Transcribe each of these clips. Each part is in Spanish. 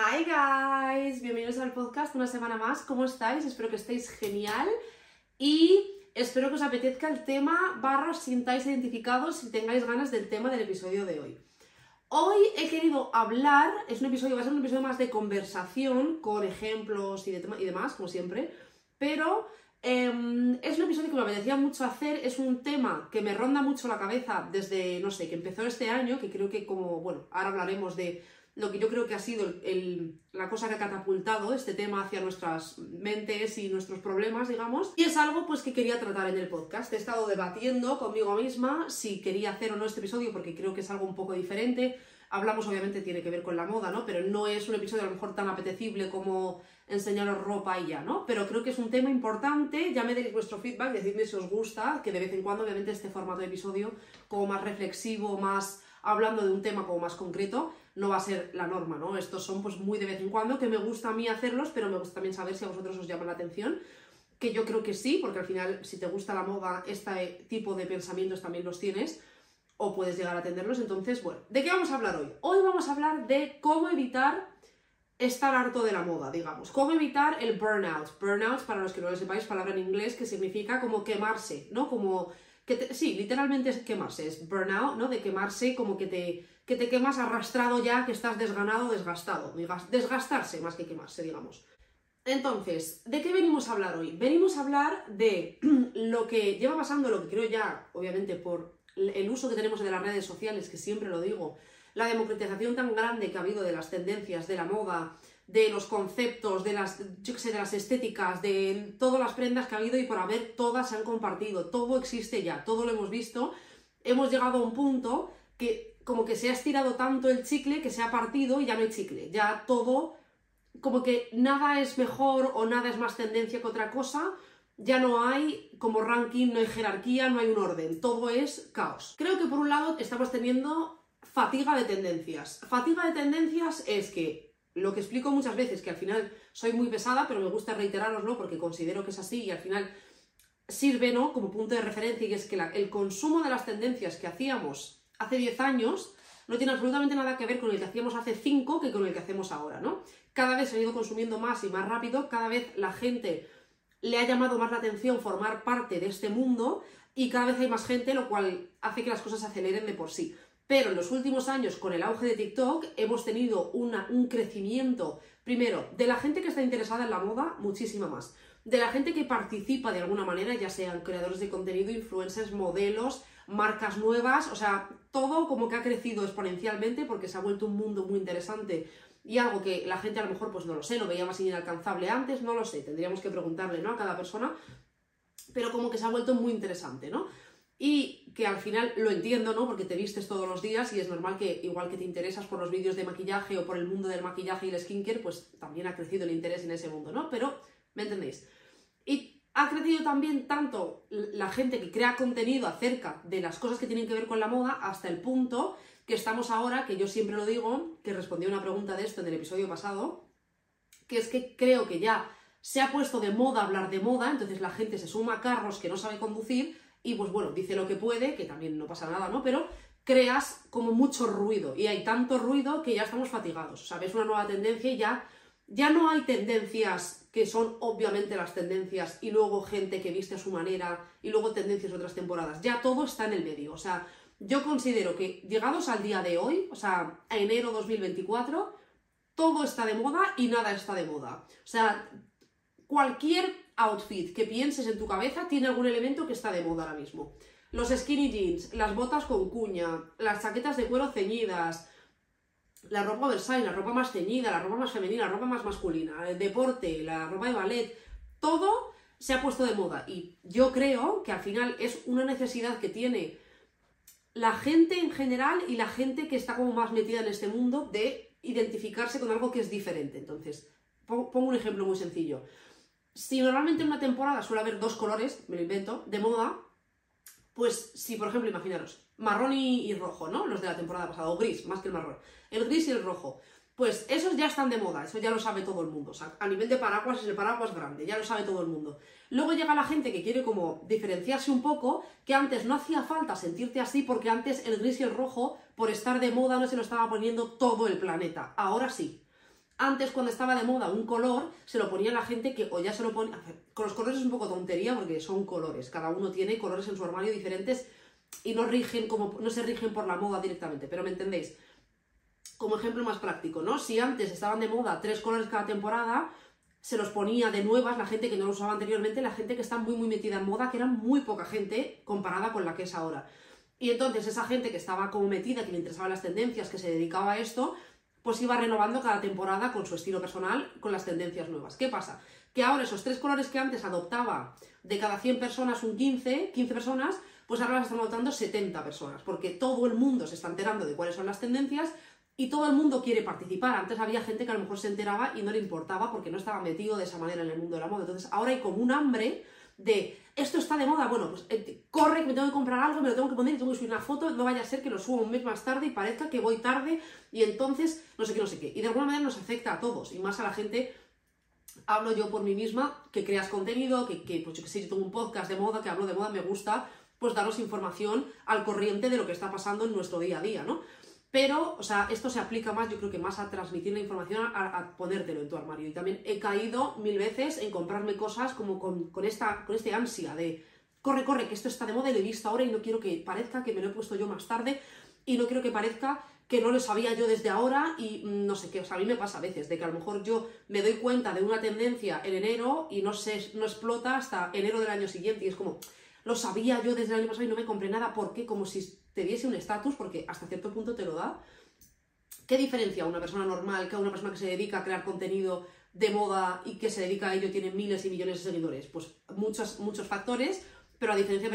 Hi guys, bienvenidos al podcast una semana más. ¿Cómo estáis? Espero que estéis genial y espero que os apetezca el tema barra os sintáis identificados y tengáis ganas del tema del episodio de hoy. Hoy he querido hablar, es un episodio, va a ser un episodio más de conversación con ejemplos y, y demás, como siempre, pero em, es un episodio que me apetecía mucho hacer, es un tema que me ronda mucho la cabeza desde, no sé, que empezó este año, que creo que como, bueno, ahora hablaremos de lo que yo creo que ha sido la cosa que ha catapultado este tema hacia nuestras mentes y nuestros problemas, digamos. Y es algo pues que quería tratar en el podcast. He estado debatiendo conmigo misma si quería hacer o no este episodio porque creo que es algo un poco diferente. Hablamos, obviamente, tiene que ver con la moda, ¿no? Pero no es un episodio a lo mejor tan apetecible como enseñaros ropa y ya, ¿no? Pero creo que es un tema importante. Ya me deis vuestro feedback, decidme si os gusta, que de vez en cuando, obviamente, este formato de episodio como más reflexivo, más hablando de un tema como más concreto, no va a ser la norma, ¿no? Estos son pues muy de vez en cuando, que me gusta a mí hacerlos, pero me gusta también saber si a vosotros os llama la atención, que yo creo que sí, porque al final si te gusta la moda, este tipo de pensamientos también los tienes, o puedes llegar a atenderlos. Entonces, bueno, ¿de qué vamos a hablar hoy? Hoy vamos a hablar de cómo evitar estar harto de la moda, digamos. Cómo evitar el burnout. Burnout, para los que no lo sepáis, palabra en inglés que significa como quemarse, ¿no? Como que sí, literalmente es quemarse, es burnout, ¿no? De quemarse como que te que te quemas arrastrado ya, que estás desganado, desgastado. Desgastarse más que quemarse, digamos. Entonces, ¿de qué venimos a hablar hoy? Venimos a hablar de lo que lleva pasando, lo que creo ya, obviamente, por el uso que tenemos de las redes sociales, que siempre lo digo, la democratización tan grande que ha habido de las tendencias, de la moda, de los conceptos, de las, de las estéticas, de todas las prendas que ha habido y por haber todas se han compartido, todo existe ya, todo lo hemos visto, hemos llegado a un punto que como que se ha estirado tanto el chicle que se ha partido y ya no hay chicle. Ya todo, como que nada es mejor o nada es más tendencia que otra cosa. Ya no hay como ranking, no hay jerarquía, no hay un orden. Todo es caos. Creo que por un lado estamos teniendo fatiga de tendencias. Fatiga de tendencias es que lo que explico muchas veces, que al final soy muy pesada, pero me gusta reiteraroslo porque considero que es así y al final sirve ¿no? como punto de referencia y es que el consumo de las tendencias que hacíamos hace 10 años no tiene absolutamente nada que ver con el que hacíamos hace 5 que con el que hacemos ahora, ¿no? Cada vez se ha ido consumiendo más y más rápido, cada vez la gente le ha llamado más la atención formar parte de este mundo y cada vez hay más gente, lo cual hace que las cosas se aceleren de por sí. Pero en los últimos años, con el auge de TikTok, hemos tenido un crecimiento, primero, de la gente que está interesada en la moda, muchísima más. De la gente que participa de alguna manera, ya sean creadores de contenido, influencers, modelos, marcas nuevas, o sea, todo como que ha crecido exponencialmente porque se ha vuelto un mundo muy interesante y algo que la gente a lo mejor, pues no lo sé, lo veía más inalcanzable antes, no lo sé, tendríamos que preguntarle, ¿no? A cada persona, pero como que se ha vuelto muy interesante, ¿no? Y que al final lo entiendo, ¿no? Porque te vistes todos los días y es normal que, igual que te interesas por los vídeos de maquillaje o por el mundo del maquillaje y el skincare, pues también ha crecido el interés en ese mundo, ¿no? Pero, ¿me entendéis? Y ha crecido también tanto la gente que crea contenido acerca de las cosas que tienen que ver con la moda hasta el punto que estamos ahora, que yo siempre lo digo, que respondí a una pregunta de esto en el episodio pasado, que es que creo que ya se ha puesto de moda hablar de moda, entonces la gente se suma a carros que no sabe conducir y pues bueno, dice lo que puede, que también no pasa nada, ¿no? Pero creas como mucho ruido y hay tanto ruido que ya estamos fatigados, o sea, ves una nueva tendencia y ya, ya no hay tendencias que son obviamente las tendencias, y luego gente que viste a su manera, y luego tendencias de otras temporadas. Ya todo está en el medio. O sea, yo considero que llegados al día de hoy, o sea, a enero 2024, todo está de moda y nada está de moda. O sea, cualquier outfit que pienses en tu cabeza tiene algún elemento que está de moda ahora mismo. Los skinny jeans, las botas con cuña, las chaquetas de cuero ceñidas, la ropa oversize, la ropa más ceñida, la ropa más femenina, la ropa más masculina, el deporte, la ropa de ballet, todo se ha puesto de moda. Y yo creo que al final es una necesidad que tiene la gente en general y la gente que está como más metida en este mundo de identificarse con algo que es diferente. Entonces, pongo un ejemplo muy sencillo. Si normalmente en una temporada suele haber dos colores, me lo invento, de moda, pues si, por ejemplo, imaginaros, marrón y, rojo, ¿no? Los de la temporada pasada, o gris, más que el marrón. El gris y el rojo. Pues esos ya están de moda, eso ya lo sabe todo el mundo. A nivel de paraguas es el paraguas grande, ya lo sabe todo el mundo. Luego llega la gente que quiere como diferenciarse un poco, que antes no hacía falta sentirte así porque antes el gris y el rojo, por estar de moda, no se lo estaba poniendo todo el planeta. Ahora sí. Antes, cuando estaba de moda un color, se lo ponía la gente que o ya se lo pone. Con los colores es un poco tontería porque son colores. Cada uno tiene colores en su armario diferentes y no rigen como. no se rigen por la moda directamente, pero me entendéis. Como ejemplo más práctico, ¿no? Si antes estaban de moda tres colores cada temporada, se los ponía de nuevas la gente que no lo usaba anteriormente, la gente que está muy muy metida en moda, que era muy poca gente comparada con la que es ahora. Y entonces esa gente que estaba como metida, que le interesaban las tendencias, que se dedicaba a esto, pues iba renovando cada temporada con su estilo personal, con las tendencias nuevas. ¿Qué pasa? Que ahora esos tres colores que antes adoptaba de cada 100 personas un 15, 15 personas, pues ahora las están adoptando 70 personas, porque todo el mundo se está enterando de cuáles son las tendencias y todo el mundo quiere participar. Antes había gente que a lo mejor se enteraba y no le importaba porque no estaba metido de esa manera en el mundo de la moda. Entonces ahora hay como un hambre de esto está de moda, bueno, pues eh, corre me tengo que comprar algo, me lo tengo que poner y tengo que subir una foto, no vaya a ser que lo suba un mes más tarde y parezca que voy tarde y entonces no sé qué, no sé qué. Y de alguna manera nos afecta a todos y más a la gente, hablo yo por mí misma, que creas contenido, que, que pues yo que sé, yo tengo un podcast de moda, que hablo de moda, me gusta pues daros información al corriente de lo que está pasando en nuestro día a día, ¿no? Pero, o sea, esto se aplica más, yo creo que más a transmitir la información, a, ponértelo en tu armario. Y también he caído mil veces en comprarme cosas como con, esta, con este ansia de corre, corre, que esto está de moda y lo he visto ahora y no quiero que parezca que me lo he puesto yo más tarde y no quiero que parezca que no lo sabía yo desde ahora y mm, no sé qué, o sea, a mí me pasa a veces de que a lo mejor yo me doy cuenta de una tendencia en enero y no sé, no explota hasta enero del año siguiente y es como, lo sabía yo desde el año pasado y no me compré nada, ¿por qué? Como si te diese un estatus, porque hasta cierto punto te lo da. ¿Qué diferencia una persona normal que a una persona que se dedica a crear contenido de moda y que se dedica a ello tiene miles y millones de seguidores? Pues muchos, muchos factores, pero a diferencia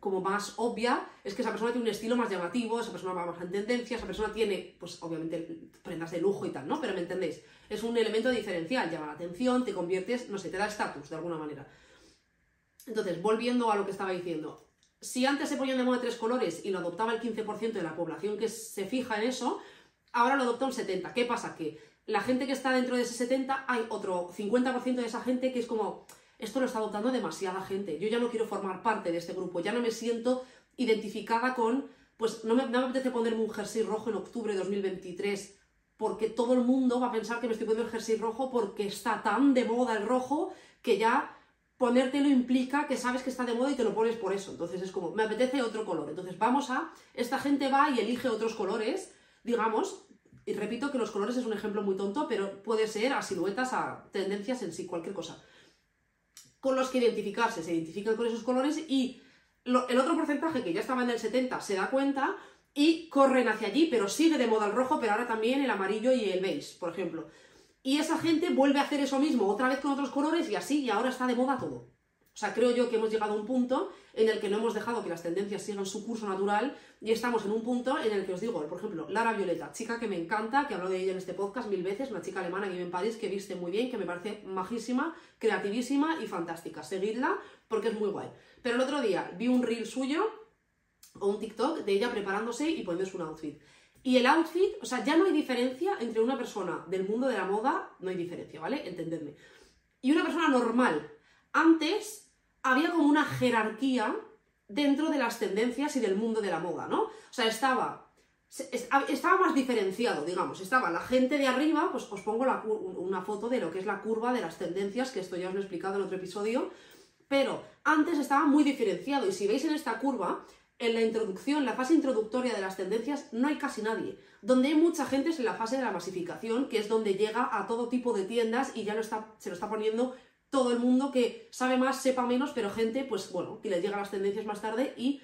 como más obvia es que esa persona tiene un estilo más llamativo, esa persona va más en tendencia, esa persona tiene, pues obviamente, prendas de lujo y tal, ¿no? Pero me entendéis, es un elemento diferencial, llama la atención, te conviertes, no sé, te da estatus de alguna manera. Entonces, volviendo a lo que estaba diciendo, si antes se ponían de moda tres colores y lo adoptaba el 15% de la población que se fija en eso, ahora lo adopta un 70%. ¿Qué pasa? Que la gente que está dentro de ese 70, hay otro 50% de esa gente que es como, esto lo está adoptando demasiada gente, yo ya no quiero formar parte de este grupo, ya no me siento identificada con, pues no me, apetece ponerme un jersey rojo en octubre de 2023 porque todo el mundo va a pensar que me estoy poniendo el jersey rojo porque está tan de moda el rojo que ya ponértelo implica que sabes que está de moda y te lo pones por eso. Entonces es como, me apetece otro color. Entonces vamos a, esta gente va y elige otros colores, digamos, y repito que los colores es un ejemplo muy tonto, pero puede ser a siluetas, a tendencias en sí, cualquier cosa. Con los que identificarse, se identifican con esos colores y el otro porcentaje que ya estaba en el 70 se da cuenta y corren hacia allí, pero sigue de moda el rojo, pero ahora también el amarillo y el beige, por ejemplo y esa gente vuelve a hacer eso mismo otra vez con otros colores y así, y ahora está de moda todo. O sea, creo yo que hemos llegado a un punto en el que no hemos dejado que las tendencias sigan su curso natural y estamos en un punto en el que os digo, por ejemplo, Lara Violeta, chica que me encanta, que hablo de ella en este podcast mil veces, una chica alemana que vive en París, que viste muy bien, que me parece majísima, creativísima y fantástica. Seguidla porque es muy guay. Pero el otro día vi un reel suyo o un TikTok de ella preparándose y poniéndose un outfit. Y el outfit, o sea, ya no hay diferencia entre una persona del mundo de la moda, no hay diferencia, ¿vale? Entendedme. Y una persona normal. Antes había como una jerarquía dentro de las tendencias y del mundo de la moda, ¿no? O sea, estaba estaba más diferenciado, digamos. Estaba la gente de arriba, pues os pongo una foto de lo que es la curva de las tendencias, que esto ya os lo he explicado en otro episodio, pero antes estaba muy diferenciado y si veis en esta curva, en la introducción, la fase introductoria de las tendencias, no hay casi nadie. Donde hay mucha gente es en la fase de la masificación, que es donde llega a todo tipo de tiendas y ya lo está, se lo está poniendo todo el mundo que sabe más, sepa menos, pero gente, pues bueno, que le llega a las tendencias más tarde y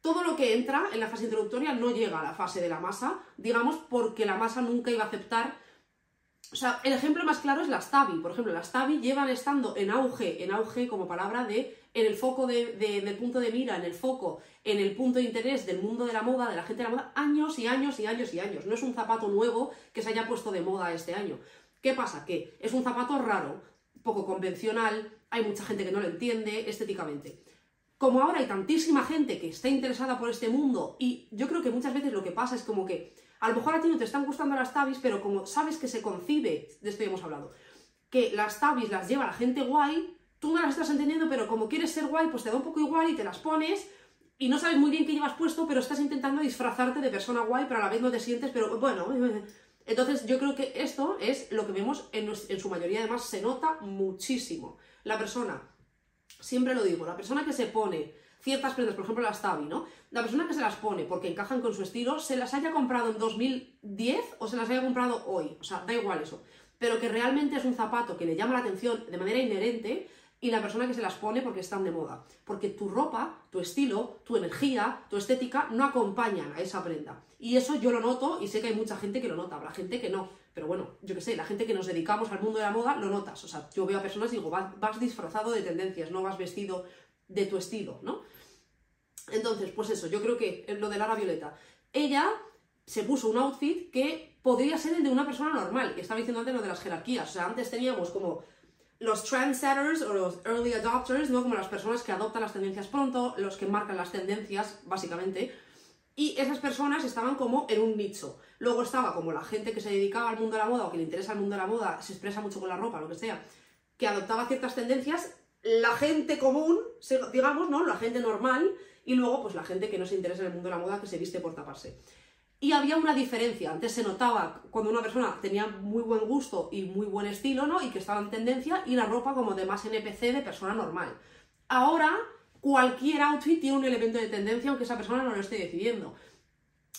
todo lo que entra en la fase introductoria no llega a la fase de la masa, digamos, porque la masa nunca iba a aceptar o sea, el ejemplo más claro es las Tabi. Por ejemplo, las Tabi llevan estando en auge, en auge como palabra de en el foco de, del punto de mira, en el foco, en el punto de interés del mundo de la moda, de la gente de la moda, años y años y años y años. No es un zapato nuevo que se haya puesto de moda este año. ¿Qué pasa? Que es un zapato raro, poco convencional, hay mucha gente que no lo entiende estéticamente. Como ahora hay tantísima gente que está interesada por este mundo y yo creo que muchas veces lo que pasa es como que a lo mejor a ti no te están gustando las tabis, pero como sabes que se concibe, de esto ya hemos hablado, que las tabis las lleva la gente guay, tú no las estás entendiendo, pero como quieres ser guay, pues te da un poco igual y te las pones y no sabes muy bien qué llevas puesto, pero estás intentando disfrazarte de persona guay, pero a la vez no te sientes, pero bueno, Entonces yo creo que esto es lo que vemos en, en su mayoría, además se nota muchísimo. La persona, siempre lo digo, la persona que se pone ciertas prendas, por ejemplo las Tabi, ¿no? La persona que se las pone porque encajan con su estilo, se las haya comprado en 2010 o se las haya comprado hoy, o sea, da igual eso, pero que realmente es un zapato que le llama la atención de manera inherente y la persona que se las pone porque están de moda. Porque tu ropa, tu estilo, tu energía, tu estética no acompañan a esa prenda. Y eso yo lo noto y sé que hay mucha gente que lo nota, habrá gente que no. Pero bueno, yo qué sé, la gente que nos dedicamos al mundo de la moda lo notas. O sea, yo veo a personas y digo, vas, disfrazado de tendencias, no vas vestido de tu estilo, ¿no? Entonces, pues eso, yo creo que lo de Lara Violeta. Ella se puso un outfit que podría ser el de una persona normal. Estaba diciendo antes lo de las jerarquías. O sea, antes teníamos como los trendsetters o los early adopters, ¿no? Como las personas que adoptan las tendencias pronto, los que marcan las tendencias, básicamente. Y esas personas estaban como en un nicho. Luego estaba como la gente que se dedicaba al mundo de la moda o que le interesa el mundo de la moda, se expresa mucho con la ropa, lo que sea, que adoptaba ciertas tendencias. La gente común, digamos, ¿no? La gente normal, y luego pues la gente que no se interesa en el mundo de la moda que se viste por taparse. Y había una diferencia, antes se notaba cuando una persona tenía muy buen gusto y muy buen estilo, ¿no? Y que estaba en tendencia, y la ropa como de más NPC de persona normal. Ahora, cualquier outfit tiene un elemento de tendencia, aunque esa persona no lo esté decidiendo.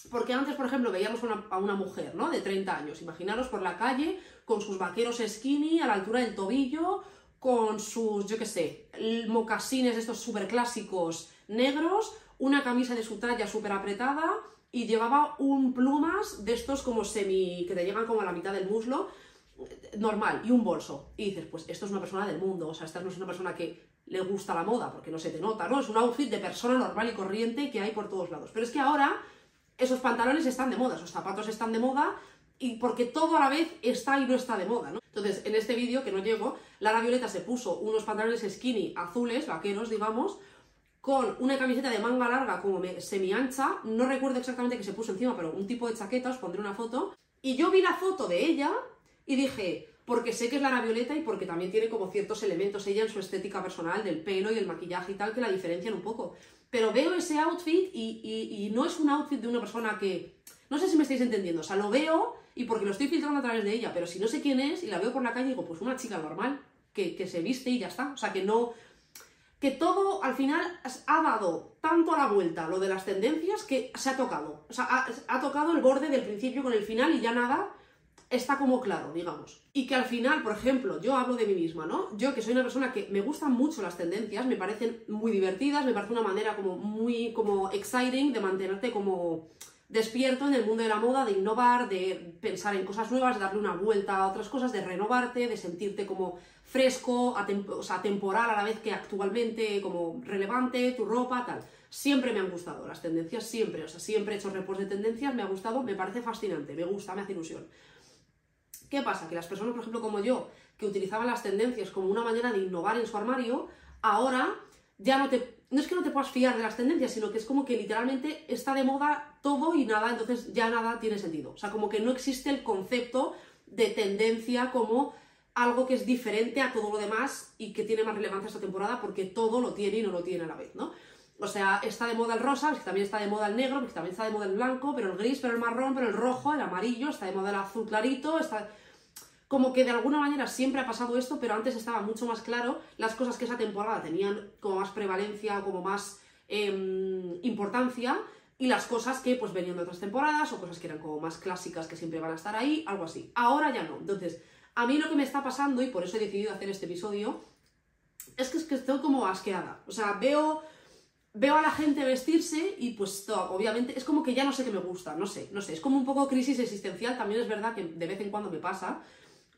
Porque antes, por ejemplo, veíamos a una mujer, ¿no? De 30 años, imaginaros por la calle, con sus vaqueros skinny a la altura del tobillo, con sus, yo qué sé, mocasines estos súper clásicos negros, una camisa de su talla súper apretada y llevaba un plumas de estos como semi, que te llegan como a la mitad del muslo, normal, y un bolso. Y dices, pues esto es una persona del mundo, o sea, esta no es una persona que le gusta la moda, porque no se te nota, ¿no? Es un outfit de persona normal y corriente que hay por todos lados. Pero es que ahora esos pantalones están de moda, esos zapatos están de moda, y porque todo a la vez está y no está de moda, ¿no? Entonces, en este vídeo, que no llego, Lara Violeta se puso unos pantalones skinny azules, vaqueros, digamos, con una camiseta de manga larga como semi ancha, no recuerdo exactamente qué se puso encima, pero un tipo de chaqueta, os pondré una foto, y yo vi la foto de ella y dije, porque sé que es Lara Violeta y porque también tiene como ciertos elementos ella en su estética personal, del pelo y el maquillaje y tal, que la diferencian un poco. Pero veo ese outfit y, y no es un outfit de una persona que... No sé si me estáis entendiendo, o sea, lo veo y porque lo estoy filtrando a través de ella, pero si no sé quién es y la veo por la calle, digo, pues una chica normal, que, que se viste y ya está. O sea, que no, que todo al final ha dado tanto a la vuelta lo de las tendencias que se ha tocado. O sea, ha, tocado el borde del principio con el final y ya nada está como claro, digamos. Y que al final, por ejemplo, yo hablo de mí misma, ¿no? Yo que soy una persona que me gustan mucho las tendencias, me parecen muy divertidas, me parece una manera como muy como exciting de mantenerte como despierto en el mundo de la moda, de innovar, de pensar en cosas nuevas, de darle una vuelta a otras cosas, de renovarte, de sentirte como fresco, o sea, temporal a la vez que actualmente, como relevante, tu ropa, tal. Siempre me han gustado las tendencias, siempre, o sea, siempre he hecho reports de tendencias, me ha gustado, me parece fascinante, me gusta, me hace ilusión. ¿Qué pasa? Que las personas, por ejemplo, como yo, que utilizaban las tendencias como una manera de innovar en su armario, ahora ya no te no es que no te puedas fiar de las tendencias, sino que es como que literalmente está de moda todo y nada, entonces ya nada tiene sentido. O sea, como que no existe el concepto de tendencia como algo que es diferente a todo lo demás y que tiene más relevancia esta temporada porque todo lo tiene y no lo tiene a la vez, ¿no? O sea, está de moda el rosa, también está de moda el negro, también está de moda el blanco, pero el gris, pero el marrón, pero el rojo, el amarillo, está de moda el azul clarito, está como que de alguna manera siempre ha pasado esto, pero antes estaba mucho más claro las cosas que esa temporada tenían como más prevalencia como más em, importancia y las cosas que pues venían de otras temporadas o cosas que eran como más clásicas que siempre van a estar ahí, algo así. Ahora ya no. Entonces, a mí lo que me está pasando, y por eso he decidido hacer este episodio, es que, es que estoy como asqueada. O sea, veo, veo a la gente vestirse y pues obviamente es como que ya no sé qué me gusta, no sé, no sé. Es como un poco crisis existencial, también es verdad que de vez en cuando me pasa,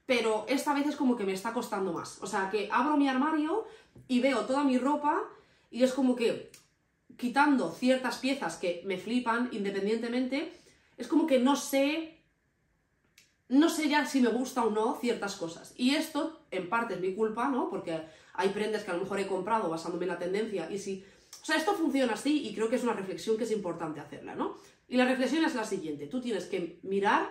pero esta vez es como que me está costando más. O sea, que abro mi armario y veo toda mi ropa y es como que quitando ciertas piezas que me flipan independientemente, es como que no sé, no sé ya si me gusta o no ciertas cosas. Y esto, en parte, es mi culpa, ¿no? Porque hay prendas que a lo mejor he comprado basándome en la tendencia y si... O sea, esto funciona así y creo que es una reflexión que es importante hacerla, ¿no? Y la reflexión es la siguiente, tú tienes que mirar,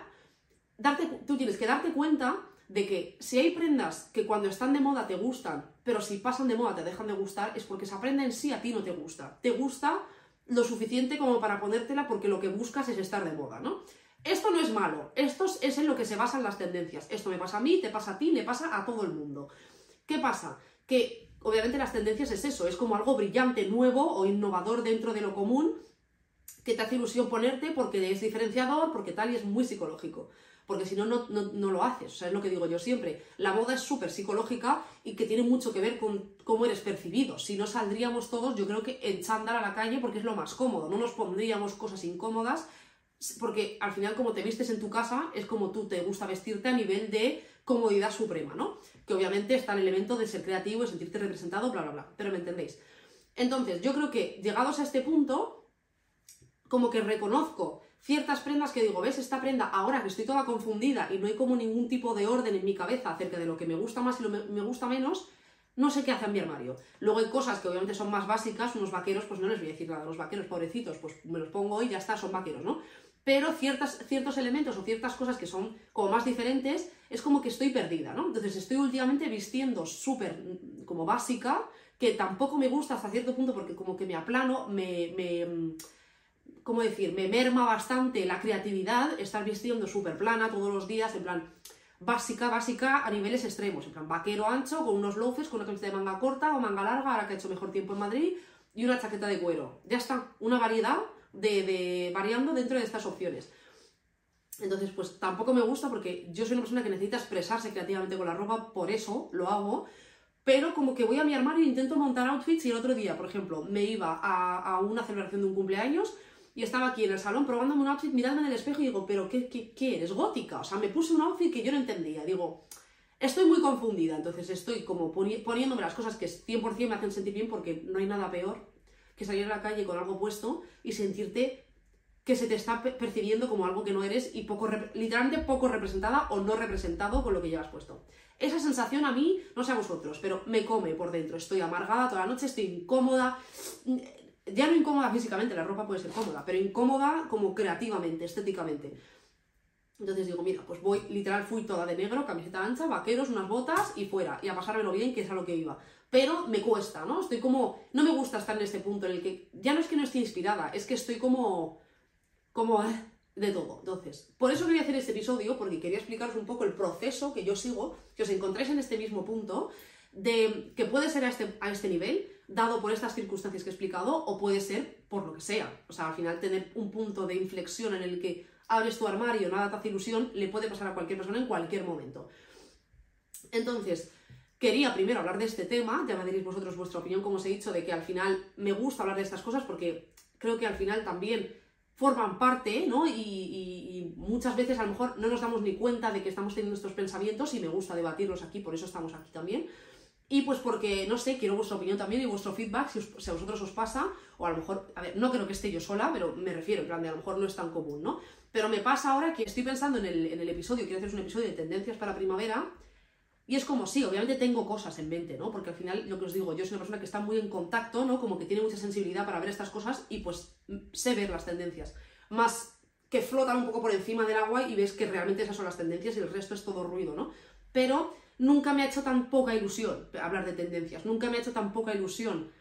darte, tú tienes que darte cuenta de que si hay prendas que cuando están de moda te gustan, pero si pasan de moda te dejan de gustar, es porque esa prenda en sí a ti no te gusta. Te gusta lo suficiente como para ponértela porque lo que buscas es estar de moda, ¿no? Esto no es malo, esto es en lo que se basan las tendencias. Esto me pasa a mí, te pasa a ti, le pasa a todo el mundo. ¿Qué pasa? Que obviamente las tendencias es eso, es como algo brillante, nuevo o innovador dentro de lo común que te hace ilusión ponerte porque es diferenciador, porque tal y es muy psicológico. Porque si no, no, no, lo haces. O sea, es lo que digo yo siempre. La moda es súper psicológica y que tiene mucho que ver con cómo eres percibido. Si no saldríamos todos, yo creo que en chándal a la calle porque es lo más cómodo. No nos pondríamos cosas incómodas porque al final como te vistes en tu casa es como tú te gusta vestirte a nivel de comodidad suprema, ¿no? Que obviamente está el elemento de ser creativo, y sentirte representado, bla, bla, bla. Pero me entendéis. Entonces, yo creo que llegados a este punto, como que reconozco ciertas prendas que digo, ves, esta prenda, ahora que estoy toda confundida y no hay como ningún tipo de orden en mi cabeza acerca de lo que me gusta más y lo que me gusta menos, no sé qué hace en mi armario. Luego hay cosas que obviamente son más básicas, unos vaqueros, pues no les voy a decir nada, los vaqueros pobrecitos, pues me los pongo y ya está, son vaqueros, ¿no? Pero ciertas, ciertos elementos o ciertas cosas que son como más diferentes, es como que estoy perdida, ¿no? Entonces estoy últimamente vistiendo súper mm, como básica, que tampoco me gusta hasta cierto punto porque como que me aplano, me, mm, ¿cómo decir? Me merma bastante la creatividad estar vistiendo súper plana todos los días, en plan básica, básica a niveles extremos, en plan vaquero ancho, con unos loafers, con una camiseta de manga corta o manga larga, ahora que ha hecho mejor tiempo en Madrid, y una chaqueta de cuero. Ya está, una variedad de, variando dentro de estas opciones. Entonces, pues tampoco me gusta porque yo soy una persona que necesita expresarse creativamente con la ropa, por eso lo hago, pero como que voy a mi armario e intento montar outfits y el otro día, por ejemplo, me iba a, una celebración de un cumpleaños y estaba aquí en el salón probándome un outfit, mirándome en el espejo y digo, pero ¿qué, eres? ¿Gótica? O sea, me puse un outfit que yo no entendía. Digo, estoy muy confundida, entonces estoy como poniéndome las cosas que 100% me hacen sentir bien porque no hay nada peor que salir a la calle con algo puesto y sentirte que se te está percibiendo como algo que no eres y poco, literalmente poco representada o no representado con lo que llevas puesto. Esa sensación a mí, no sé a vosotros, pero me come por dentro. Estoy amargada toda la noche, estoy incómoda. Ya no incómoda físicamente, la ropa puede ser cómoda, pero incómoda como creativamente, estéticamente. Entonces digo, mira, pues voy, literal fui toda de negro, camiseta ancha, vaqueros, unas botas y fuera, y a pasármelo bien, que es a lo que iba pero me cuesta, ¿no? Estoy como, no me gusta estar en este punto en el que ya no es que no esté inspirada, es que estoy como, como de todo. Entonces, por eso quería hacer este episodio, porque quería explicaros un poco el proceso que yo sigo, que os encontréis en este mismo punto, de que puede ser a este, a este nivel, dado por estas circunstancias que he explicado, o puede ser por lo que sea. O sea, al final tener un punto de inflexión en el que abres tu armario, nada te hace ilusión, le puede pasar a cualquier persona en cualquier momento. Entonces, Quería primero hablar de este tema, ya me diréis vosotros vuestra opinión, como os he dicho, de que al final me gusta hablar de estas cosas porque creo que al final también forman parte, ¿no? Y, muchas veces a lo mejor no nos damos ni cuenta de que estamos teniendo estos pensamientos y me gusta debatirlos aquí, por eso estamos aquí también. Y pues porque, no sé, quiero vuestra opinión también y vuestro feedback, si, a vosotros os pasa, o a lo mejor, a ver, no creo que esté yo sola, pero me refiero, en plan de a lo mejor no es tan común, ¿no? Pero me pasa ahora que estoy pensando en el, en el episodio, quiero hacer un episodio de tendencias para primavera, y es como, sí, obviamente tengo cosas en mente, ¿no? Porque al final, lo que os digo, yo soy una persona que está muy en contacto, ¿no? Como que tiene mucha sensibilidad para ver estas cosas y pues sé ver las tendencias. Más que flotan un poco por encima del agua y ves que realmente esas son las tendencias y el resto es todo ruido, ¿no? Pero nunca me ha hecho tan poca ilusión hablar de tendencias, nunca me ha hecho tan poca ilusión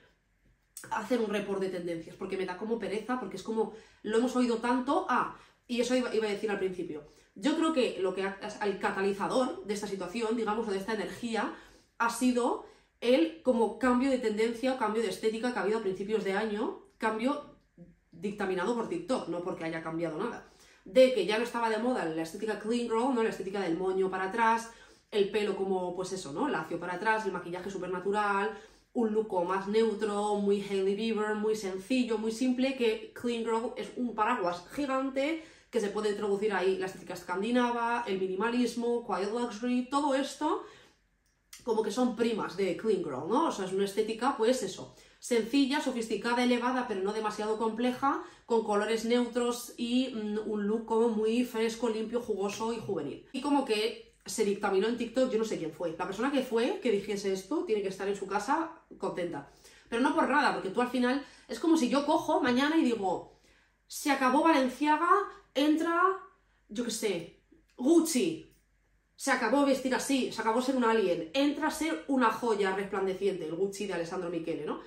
hacer un report de tendencias, porque me da como pereza, porque es como, lo hemos oído tanto, ah, y eso iba, iba a decir al principio, yo creo que lo que el catalizador de esta situación, digamos, o de esta energía, ha sido el como cambio de tendencia o cambio de estética que ha habido a principios de año, cambio dictaminado por TikTok, no porque haya cambiado nada. De que ya no estaba de moda la estética clean girl, ¿no? La estética del moño para atrás, el pelo como, pues eso, ¿no? Lacio para atrás, el maquillaje súper natural, un look más neutro, muy Hailey Bieber, muy sencillo, muy simple, que clean girl es un paraguas gigante que se puede introducir ahí la estética escandinava, el minimalismo, quiet luxury, todo esto como que son primas de Clean Girl, ¿no? O sea, es una estética, pues eso, sencilla, sofisticada, elevada, pero no demasiado compleja, con colores neutros y mm, un look como muy fresco, limpio, jugoso y juvenil. Y como que se dictaminó en TikTok, yo no sé quién fue. La persona que fue, que dijese esto, tiene que estar en su casa contenta. Pero no por nada, porque tú al final es como si yo cojo mañana y digo, se acabó Valenciaga, entra, yo qué sé, Gucci. Se acabó vestir así, se acabó ser un alien. Entra a ser una joya resplandeciente, el Gucci de Alessandro Michele, ¿no?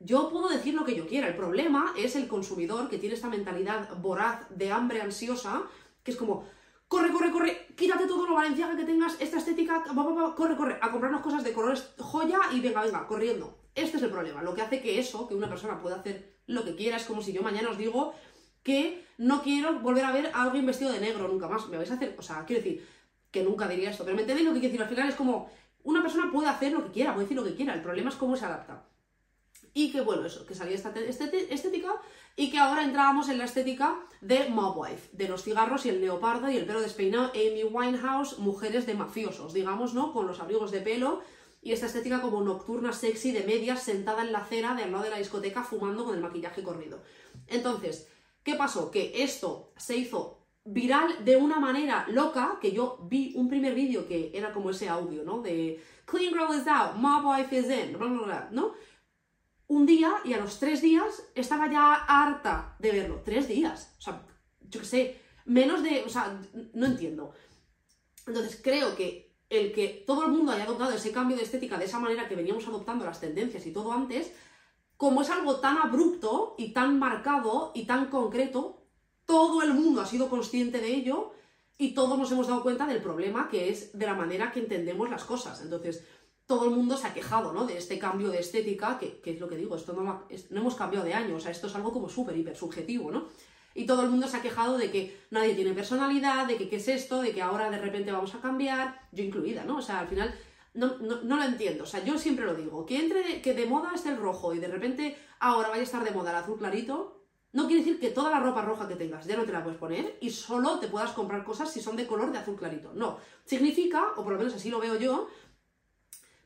Yo puedo decir lo que yo quiera. El problema es el consumidor que tiene esta mentalidad voraz de hambre ansiosa que es como, corre, corre, corre, quítate todo lo valenciaga que tengas, esta estética, va, va, va, corre, corre, a comprarnos cosas de colores joya y venga, venga, corriendo. Este es el problema, lo que hace que eso, que una persona pueda hacer lo que quiera, es como si yo mañana os digo que no quiero volver a ver a alguien vestido de negro nunca más, me vais a hacer, o sea, quiero decir, que nunca diría esto, pero me entendéis lo que quiero decir, al final es como, una persona puede hacer lo que quiera, puede decir lo que quiera, el problema es cómo se adapta. Y que bueno, eso, que salía esta estética y que ahora entrábamos en la estética de Mobwife, de los cigarros y el leopardo y el pelo despeinado, Amy Winehouse, mujeres de mafiosos, digamos, ¿no? Con los abrigos de pelo y esta estética como nocturna, sexy, de medias, sentada en la acera de al lado de la discoteca fumando con el maquillaje corrido. Entonces, ¿qué pasó? Que esto se hizo viral de una manera loca, que yo vi un primer vídeo que era como ese audio, ¿no? De Clean Girl is out, Mobwife is in, bla, bla, bla, ¿no? un día y a los tres días estaba ya harta de verlo. Tres días. O sea, yo qué sé, menos de... O sea, no entiendo. Entonces creo que el que todo el mundo haya adoptado ese cambio de estética de esa manera que veníamos adoptando las tendencias y todo antes, como es algo tan abrupto y tan marcado y tan concreto, todo el mundo ha sido consciente de ello y todos nos hemos dado cuenta del problema que es de la manera que entendemos las cosas. Entonces, todo el mundo se ha quejado, ¿no? De este cambio de estética, que, es lo que digo, esto no, no, hemos cambiado de año, o sea, esto es algo como súper, hiper subjetivo, ¿no? Y todo el mundo se ha quejado de que nadie tiene personalidad, de que qué es esto, de que ahora de repente vamos a cambiar, yo incluida, ¿no? O sea, al final no, no, lo entiendo, o sea, yo siempre lo digo, que entre, que de moda esté el rojo y de repente ahora vaya a estar de moda el azul clarito, no quiere decir que toda la ropa roja que tengas ya no te la puedes poner y solo te puedas comprar cosas si son de color de azul clarito. No, significa, o por lo menos así lo veo yo,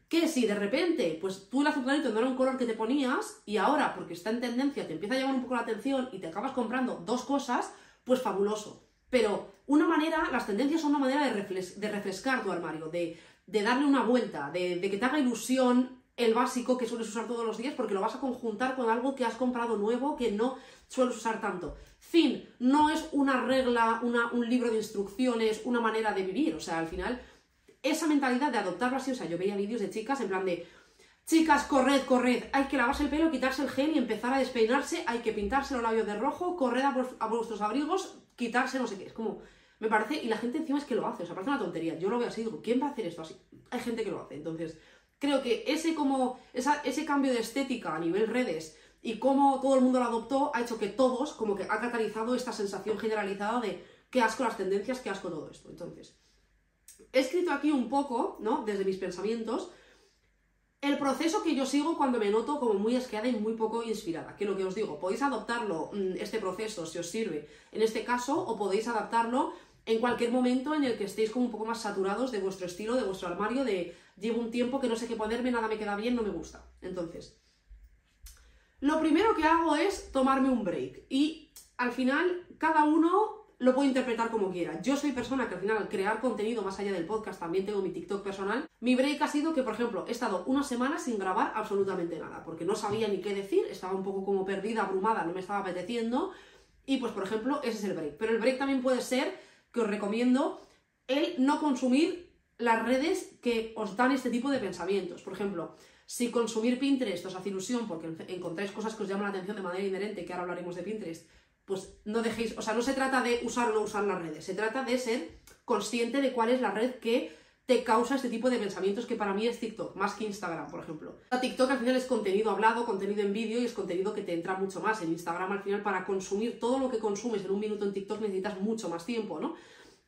que si de repente, pues tú el azul clarito no era un color que te ponías y ahora, porque está en tendencia, te empieza a llamar un poco la atención y te acabas comprando dos cosas, pues fabuloso. Pero una manera, las tendencias son una manera de, refrescar tu armario, de, darle una vuelta, de, que te haga ilusión el básico que sueles usar todos los días porque lo vas a conjuntar con algo que has comprado nuevo que no sueles usar tanto. Fin, no es una regla, una, un libro de instrucciones, una manera de vivir. O sea, al final esa mentalidad de adoptarlo así, o sea, yo veía vídeos de chicas en plan de, chicas, corred, corred, hay que lavarse el pelo, quitarse el gel y empezar a despeinarse, hay que pintarse los labios de rojo, corred a, vuestros abrigos, quitarse no sé qué, es como, me parece, y la gente encima es que lo hace, o sea, parece una tontería, yo lo veo así, digo, ¿quién va a hacer esto así? Hay gente que lo hace, entonces, creo que ese como, ese cambio de estética a nivel redes y cómo todo el mundo lo adoptó, ha hecho que todos, como que ha catalizado esta sensación generalizada de qué asco las tendencias, qué asco todo esto, entonces he escrito aquí un poco, ¿no? Desde mis pensamientos, el proceso que yo sigo cuando me noto como muy esqueada y muy poco inspirada. Que lo que os digo, podéis adoptarlo, mm, este proceso, si os sirve en este caso, o podéis adaptarlo en cualquier momento en el que estéis como un poco más saturados de vuestro estilo, de vuestro armario, de llevo un tiempo que no sé qué ponerme, nada me queda bien, no me gusta. Entonces, lo primero que hago es tomarme un break. Y al final, cada uno lo puedo interpretar como quiera. Yo soy persona que al final, al crear contenido más allá del podcast, también tengo mi TikTok personal. Mi break ha sido que, por ejemplo, he estado una semana sin grabar absolutamente nada, porque no sabía ni qué decir, estaba un poco como perdida, abrumada, no me estaba apeteciendo. Y pues, por ejemplo, ese es el break. Pero el break también puede ser, que os recomiendo, el no consumir las redes que os dan este tipo de pensamientos. Por ejemplo, si consumir Pinterest os hace ilusión porque encontráis cosas que os llaman la atención de manera inherente, que ahora hablaremos de Pinterest, pues no dejéis, o sea, no se trata de usar o no usar las redes, se trata de ser consciente de cuál es la red que te causa este tipo de pensamientos que para mí es TikTok, más que Instagram, por ejemplo. TikTok al final es contenido hablado, contenido en vídeo y es contenido que te entra mucho más. En Instagram al final para consumir todo lo que consumes en un minuto en TikTok necesitas mucho más tiempo, ¿no?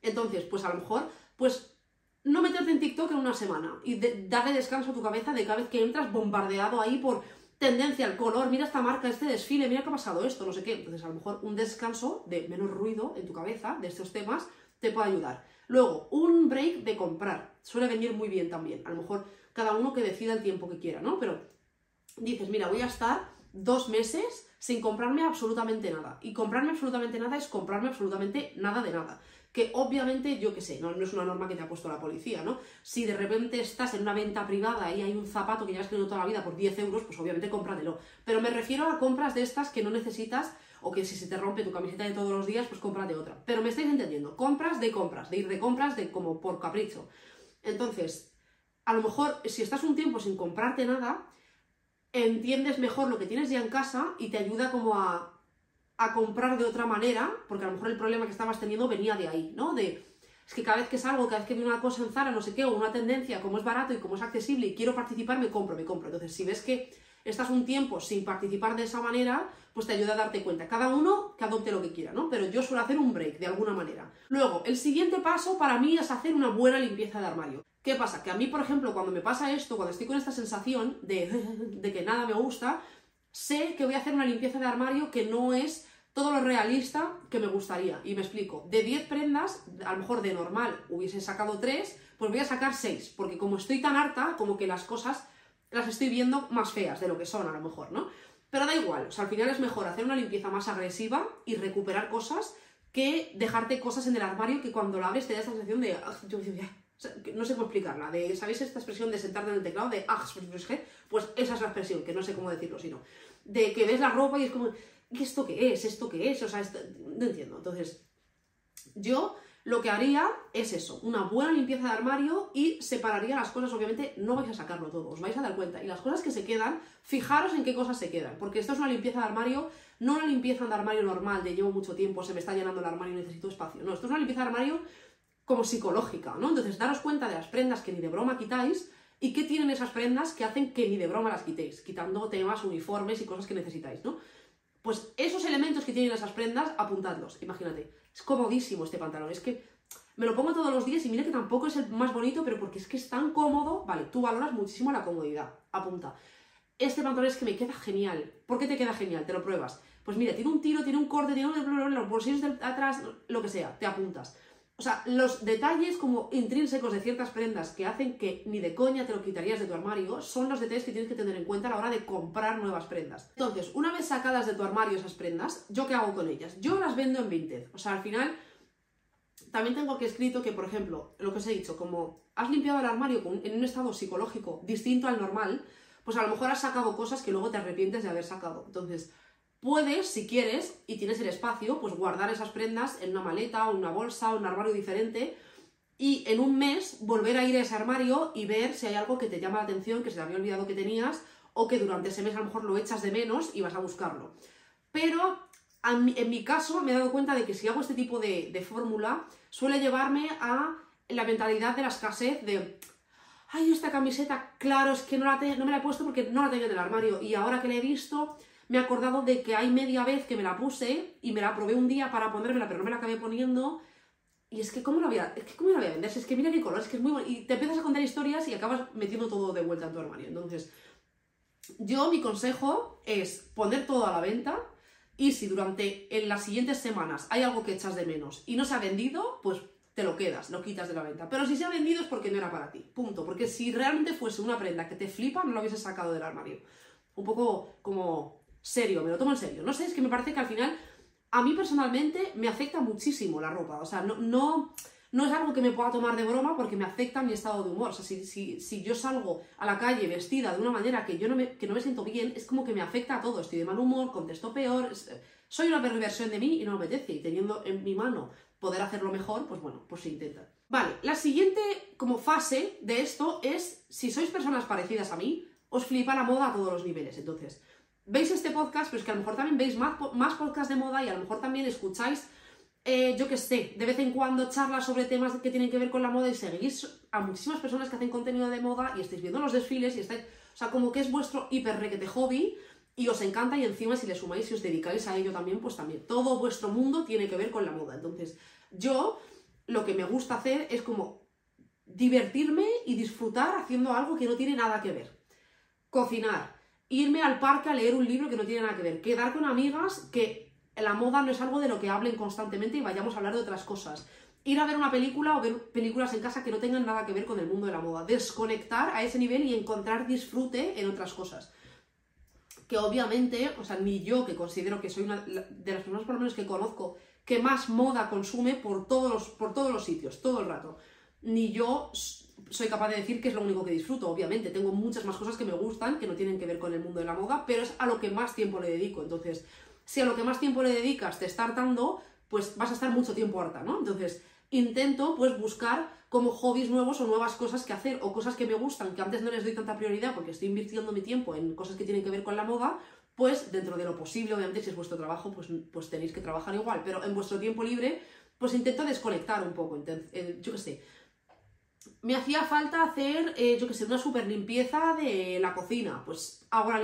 Entonces, pues a lo mejor, pues no meterte en TikTok en una semana y darle descanso a tu cabeza de cada vez que entras bombardeado ahí por tendencia al color, mira esta marca, este desfile, mira qué ha pasado esto, no sé qué. Entonces, a lo mejor un descanso de menos ruido en tu cabeza de estos temas te puede ayudar. Luego, un break de comprar. Suele venir muy bien también. A lo mejor cada uno que decida el tiempo que quiera, ¿no? Pero dices, mira, voy a estar dos meses sin comprarme absolutamente nada. Y comprarme absolutamente nada es comprarme absolutamente nada de nada que obviamente, yo qué sé, no, no, es una norma que te ha puesto la policía, ¿no? Si de repente estás en una venta privada y hay un zapato que ya has tenido toda la vida por 10 euros, pues obviamente cómpratelo. Pero me refiero a compras de estas que no necesitas o que si se te rompe tu camiseta de todos los días, pues cómprate otra. Pero me estáis entendiendo, compras de compras, de ir de compras de como por capricho. Entonces, a lo mejor si estás un tiempo sin comprarte nada, entiendes mejor lo que tienes ya en casa y te ayuda como a a comprar de otra manera, porque a lo mejor el problema que estabas teniendo venía de ahí, ¿no? De, es que cada vez que salgo, cada vez que veo una cosa en Zara, no sé qué, o una tendencia, como es barato y como es accesible y quiero participar, me compro, me compro. Entonces, si ves que estás un tiempo sin participar de esa manera, pues te ayuda a darte cuenta. Cada uno que adopte lo que quiera, ¿no? Pero yo suelo hacer un break de alguna manera. Luego, el siguiente paso para mí es hacer una buena limpieza de armario. ¿Qué pasa? Que a mí, por ejemplo, cuando me pasa esto, cuando estoy con esta sensación de, de que nada me gusta, sé que voy a hacer una limpieza de armario que no es todo lo realista que me gustaría. Y me explico, de 10 prendas, a lo mejor de normal hubiese sacado 3, pues voy a sacar 6, porque como estoy tan harta, como que las cosas las estoy viendo más feas de lo que son a lo mejor, ¿no? Pero da igual, o sea, al final es mejor hacer una limpieza más agresiva y recuperar cosas que dejarte cosas en el armario que cuando la abres te da esta sensación de... Ah, no sé cómo explicarla, de, ¿sabéis esta expresión de sentarte en el teclado? De... Ah, pues esa es la expresión, que no sé cómo decirlo, sino... De que ves la ropa y es como ¿y esto qué es? ¿Esto qué es? O sea, no entiendo. Entonces, yo lo que haría es eso, una buena limpieza de armario y separaría las cosas, obviamente no vais a sacarlo todo, os vais a dar cuenta. Y las cosas que se quedan, fijaros en qué cosas se quedan, porque esto es una limpieza de armario, no una limpieza de armario normal de llevo mucho tiempo, se me está llenando el armario y necesito espacio. No, esto es una limpieza de armario como psicológica, ¿no? Entonces, daros cuenta de las prendas que ni de broma quitáis y qué tienen esas prendas que hacen que ni de broma las quitéis, quitando temas, uniformes y cosas que necesitáis, ¿no? Pues esos elementos que tienen esas prendas, apuntadlos. Imagínate, es comodísimo este pantalón. Es que me lo pongo todos los días y mira que tampoco es el más bonito, pero porque es que es tan cómodo. Vale, tú valoras muchísimo la comodidad. Apunta. Este pantalón es que me queda genial. ¿Por qué te queda genial? Te lo pruebas. Pues mira, tiene un tiro, tiene un corte, tiene un... los bolsillos de atrás, lo que sea, te apuntas. O sea, los detalles como intrínsecos de ciertas prendas que hacen que ni de coña te lo quitarías de tu armario son los detalles que tienes que tener en cuenta a la hora de comprar nuevas prendas. Entonces, una vez sacadas de tu armario esas prendas, ¿yo qué hago con ellas? Yo las vendo en Vinted. O sea, al final, también tengo aquí escrito que, por ejemplo, lo que os he dicho, como has limpiado el armario en un estado psicológico distinto al normal, pues a lo mejor has sacado cosas que luego te arrepientes de haber sacado. Entonces, Puedes, si quieres, y tienes el espacio, pues guardar esas prendas en una maleta, o una bolsa, o un armario diferente, y en un mes volver a ir a ese armario y ver si hay algo que te llama la atención, que se te había olvidado que tenías, o que durante ese mes a lo mejor lo echas de menos y vas a buscarlo. Pero en mi caso me he dado cuenta de que si hago este tipo de, fórmula, suele llevarme a la mentalidad de la escasez de ay, esta camiseta, claro, es que no, la no me la he puesto porque no la tengo en el armario y ahora que la he visto, me he acordado de que hay media vez que me la puse y me la probé un día para ponérmela, pero no me la acabé poniendo. Y es que, ¿cómo la voy a, es que ¿cómo la voy vender? es que mira qué color, es que es muy bueno. Y te empiezas a contar historias y acabas metiendo todo de vuelta en tu armario. Entonces, yo mi consejo es poner todo a la venta y si durante en las siguientes semanas hay algo que echas de menos y no se ha vendido, pues te lo quedas, lo quitas de la venta. Pero si se ha vendido es porque no era para ti. Punto. Porque si realmente fuese una prenda que te flipa, no lo hubieses sacado del armario. Un poco como serio, me lo tomo en serio. No sé, es que me parece que al final, a mí personalmente me afecta muchísimo la ropa. O sea, no, no, no es algo que me pueda tomar de broma porque me afecta mi estado de humor. O sea, si, si, si yo salgo a la calle vestida de una manera que yo no me, que no me siento bien, es como que me afecta a todo. Estoy de mal humor, contesto peor, soy una perversión de mí y no me apetece. Y teniendo en mi mano poder hacerlo mejor, pues bueno, pues se intenta. Vale, la siguiente como fase de esto es, si sois personas parecidas a mí, os flipa la moda a todos los niveles. Entonces, veis este podcast, pero es que a lo mejor también veis más, más podcasts de moda y a lo mejor también escucháis, eh, yo que sé, de vez en cuando charlas sobre temas que tienen que ver con la moda y seguís a muchísimas personas que hacen contenido de moda y estáis viendo los desfiles y estáis, o sea, como que es vuestro hiper requete hobby y os encanta y encima si le sumáis y os dedicáis a ello también, pues también todo vuestro mundo tiene que ver con la moda. Entonces, yo lo que me gusta hacer es como divertirme y disfrutar haciendo algo que no tiene nada que ver. Cocinar, irme al parque a leer un libro que no tiene nada que ver, quedar con amigas que la moda no es algo de lo que hablen constantemente y vayamos a hablar de otras cosas. Ir a ver una película o ver películas en casa que no tengan nada que ver con el mundo de la moda. Desconectar a ese nivel y encontrar disfrute en otras cosas. Que obviamente, o sea, ni yo que considero que soy una de las personas por lo menos que conozco que más moda consume por todos los, por todos los sitios, todo el rato. Ni yo soy capaz de decir que es lo único que disfruto, obviamente. Tengo muchas más cosas que me gustan, que no tienen que ver con el mundo de la moda, pero es a lo que más tiempo le dedico. Entonces, si a lo que más tiempo le dedicas te está hartando, pues vas a estar mucho tiempo harta, ¿no? Entonces, intento pues buscar como hobbies nuevos o nuevas cosas que hacer o cosas que me gustan, que antes no les doy tanta prioridad porque estoy invirtiendo mi tiempo en cosas que tienen que ver con la moda, pues dentro de lo posible, obviamente si es vuestro trabajo, pues, pues tenéis que trabajar igual, pero en vuestro tiempo libre, pues intento desconectar un poco, eh, yo qué sé. Me hacía falta hacer, eh, yo qué sé, una super limpieza de la cocina, pues ahora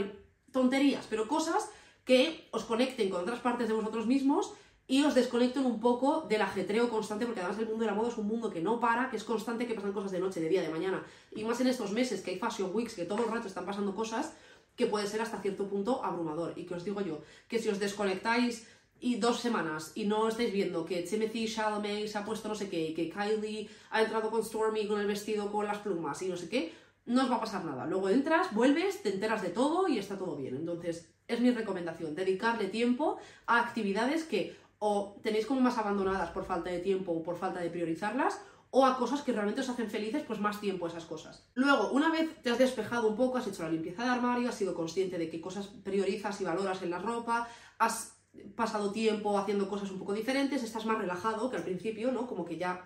tonterías, pero cosas que os conecten con otras partes de vosotros mismos y os desconecten un poco del ajetreo constante, porque además el mundo de la moda es un mundo que no para, que es constante, que pasan cosas de noche, de día, de mañana. Y más en estos meses que hay Fashion Weeks, que todo el rato están pasando cosas que puede ser hasta cierto punto abrumador. Y que os digo yo, que si os desconectáis y dos semanas y no estáis viendo que Timothy Chalamet se ha puesto no sé qué, que Kylie ha entrado con Stormy con el vestido con las plumas y no sé qué, no os va a pasar nada. Luego entras, vuelves, te enteras de todo y está todo bien. Entonces, es mi recomendación, dedicarle tiempo a actividades que o tenéis como más abandonadas por falta de tiempo o por falta de priorizarlas, o a cosas que realmente os hacen felices, pues más tiempo a esas cosas. Luego, una vez te has despejado un poco, has hecho la limpieza de armario, has sido consciente de qué cosas priorizas y valoras en la ropa, has pasado tiempo haciendo cosas un poco diferentes, estás más relajado que al principio, ¿no? Como que ya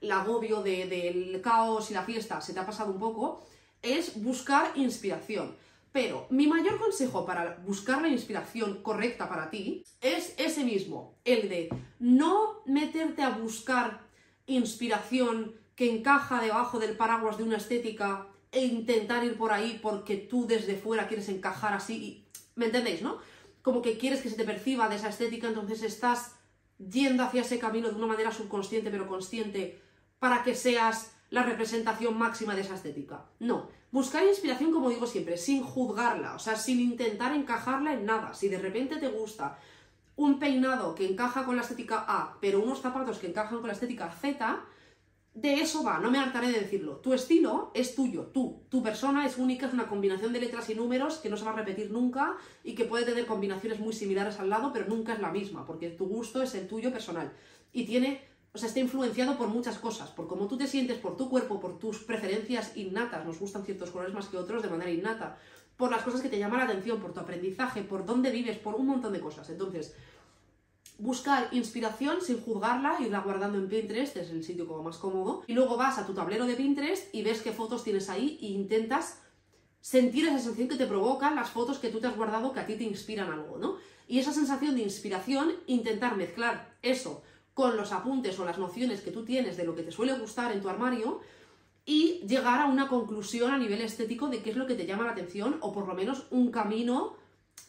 el agobio del caos y la fiesta se te ha pasado un poco, es buscar inspiración. Pero mi mayor consejo para buscar la inspiración correcta para ti es ese mismo, el de no meterte a buscar inspiración que encaja debajo del paraguas de una estética e intentar ir por ahí porque tú desde fuera quieres encajar así y... ¿Me entendéis, no? Como que quieres que se te perciba de esa estética, entonces estás yendo hacia ese camino de una manera subconsciente pero consciente para que seas la representación máxima de esa estética. No, buscar inspiración, como digo siempre, sin juzgarla, o sea, sin intentar encajarla en nada. Si de repente te gusta un peinado que encaja con la estética A, pero unos zapatos que encajan con la estética Z, de eso va, no me hartaré de decirlo. Tu estilo es tuyo, tú, tu persona es única, es una combinación de letras y números que no se va a repetir nunca y que puede tener combinaciones muy similares al lado, pero nunca es la misma, porque tu gusto es el tuyo personal y tiene o sea, está influenciado por muchas cosas, por cómo tú te sientes, por tu cuerpo, por tus preferencias innatas, nos gustan ciertos colores más que otros de manera innata, por las cosas que te llaman la atención, por tu aprendizaje, por dónde vives, por un montón de cosas. Entonces, buscar inspiración sin juzgarla, irla guardando en Pinterest, es el sitio como más cómodo, y luego vas a tu tablero de Pinterest y ves qué fotos tienes ahí e intentas sentir esa sensación que te provocan las fotos que tú te has guardado que a ti te inspiran algo, ¿no? Y esa sensación de inspiración, intentar mezclar eso con los apuntes o las nociones que tú tienes de lo que te suele gustar en tu armario y llegar a una conclusión a nivel estético de qué es lo que te llama la atención o por lo menos un camino,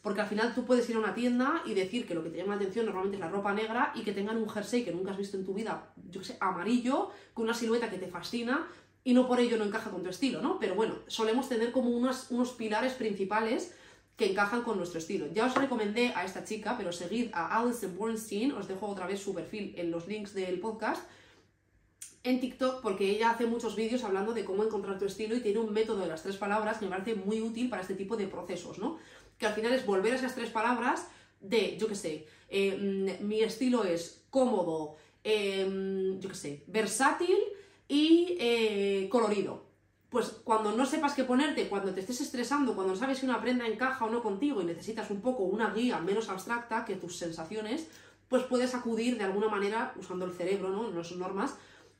porque al final tú puedes ir a una tienda y decir que lo que te llama la atención normalmente es la ropa negra y que tengan un jersey que nunca has visto en tu vida, yo sé, amarillo, con una silueta que te fascina y no por ello no encaja con tu estilo, ¿no? Pero bueno, solemos tener como unos, unos pilares principales que encajan con nuestro estilo. Ya os recomendé a esta chica, pero seguid a Alison Bornstein, os dejo otra vez su perfil en los links del podcast, en TikTok, porque ella hace muchos vídeos hablando de cómo encontrar tu estilo y tiene un método de las tres palabras que me parece muy útil para este tipo de procesos, ¿no? Que al final es volver a esas tres palabras de, yo qué sé, mm, mi estilo es cómodo, eh, yo qué sé, versátil y eh, colorido pues cuando no sepas qué ponerte, cuando te estés estresando, cuando no sabes si una prenda encaja o no contigo y necesitas un poco una guía menos abstracta que tus sensaciones, pues puedes acudir de alguna manera, usando el cerebro, ¿no? No son normas,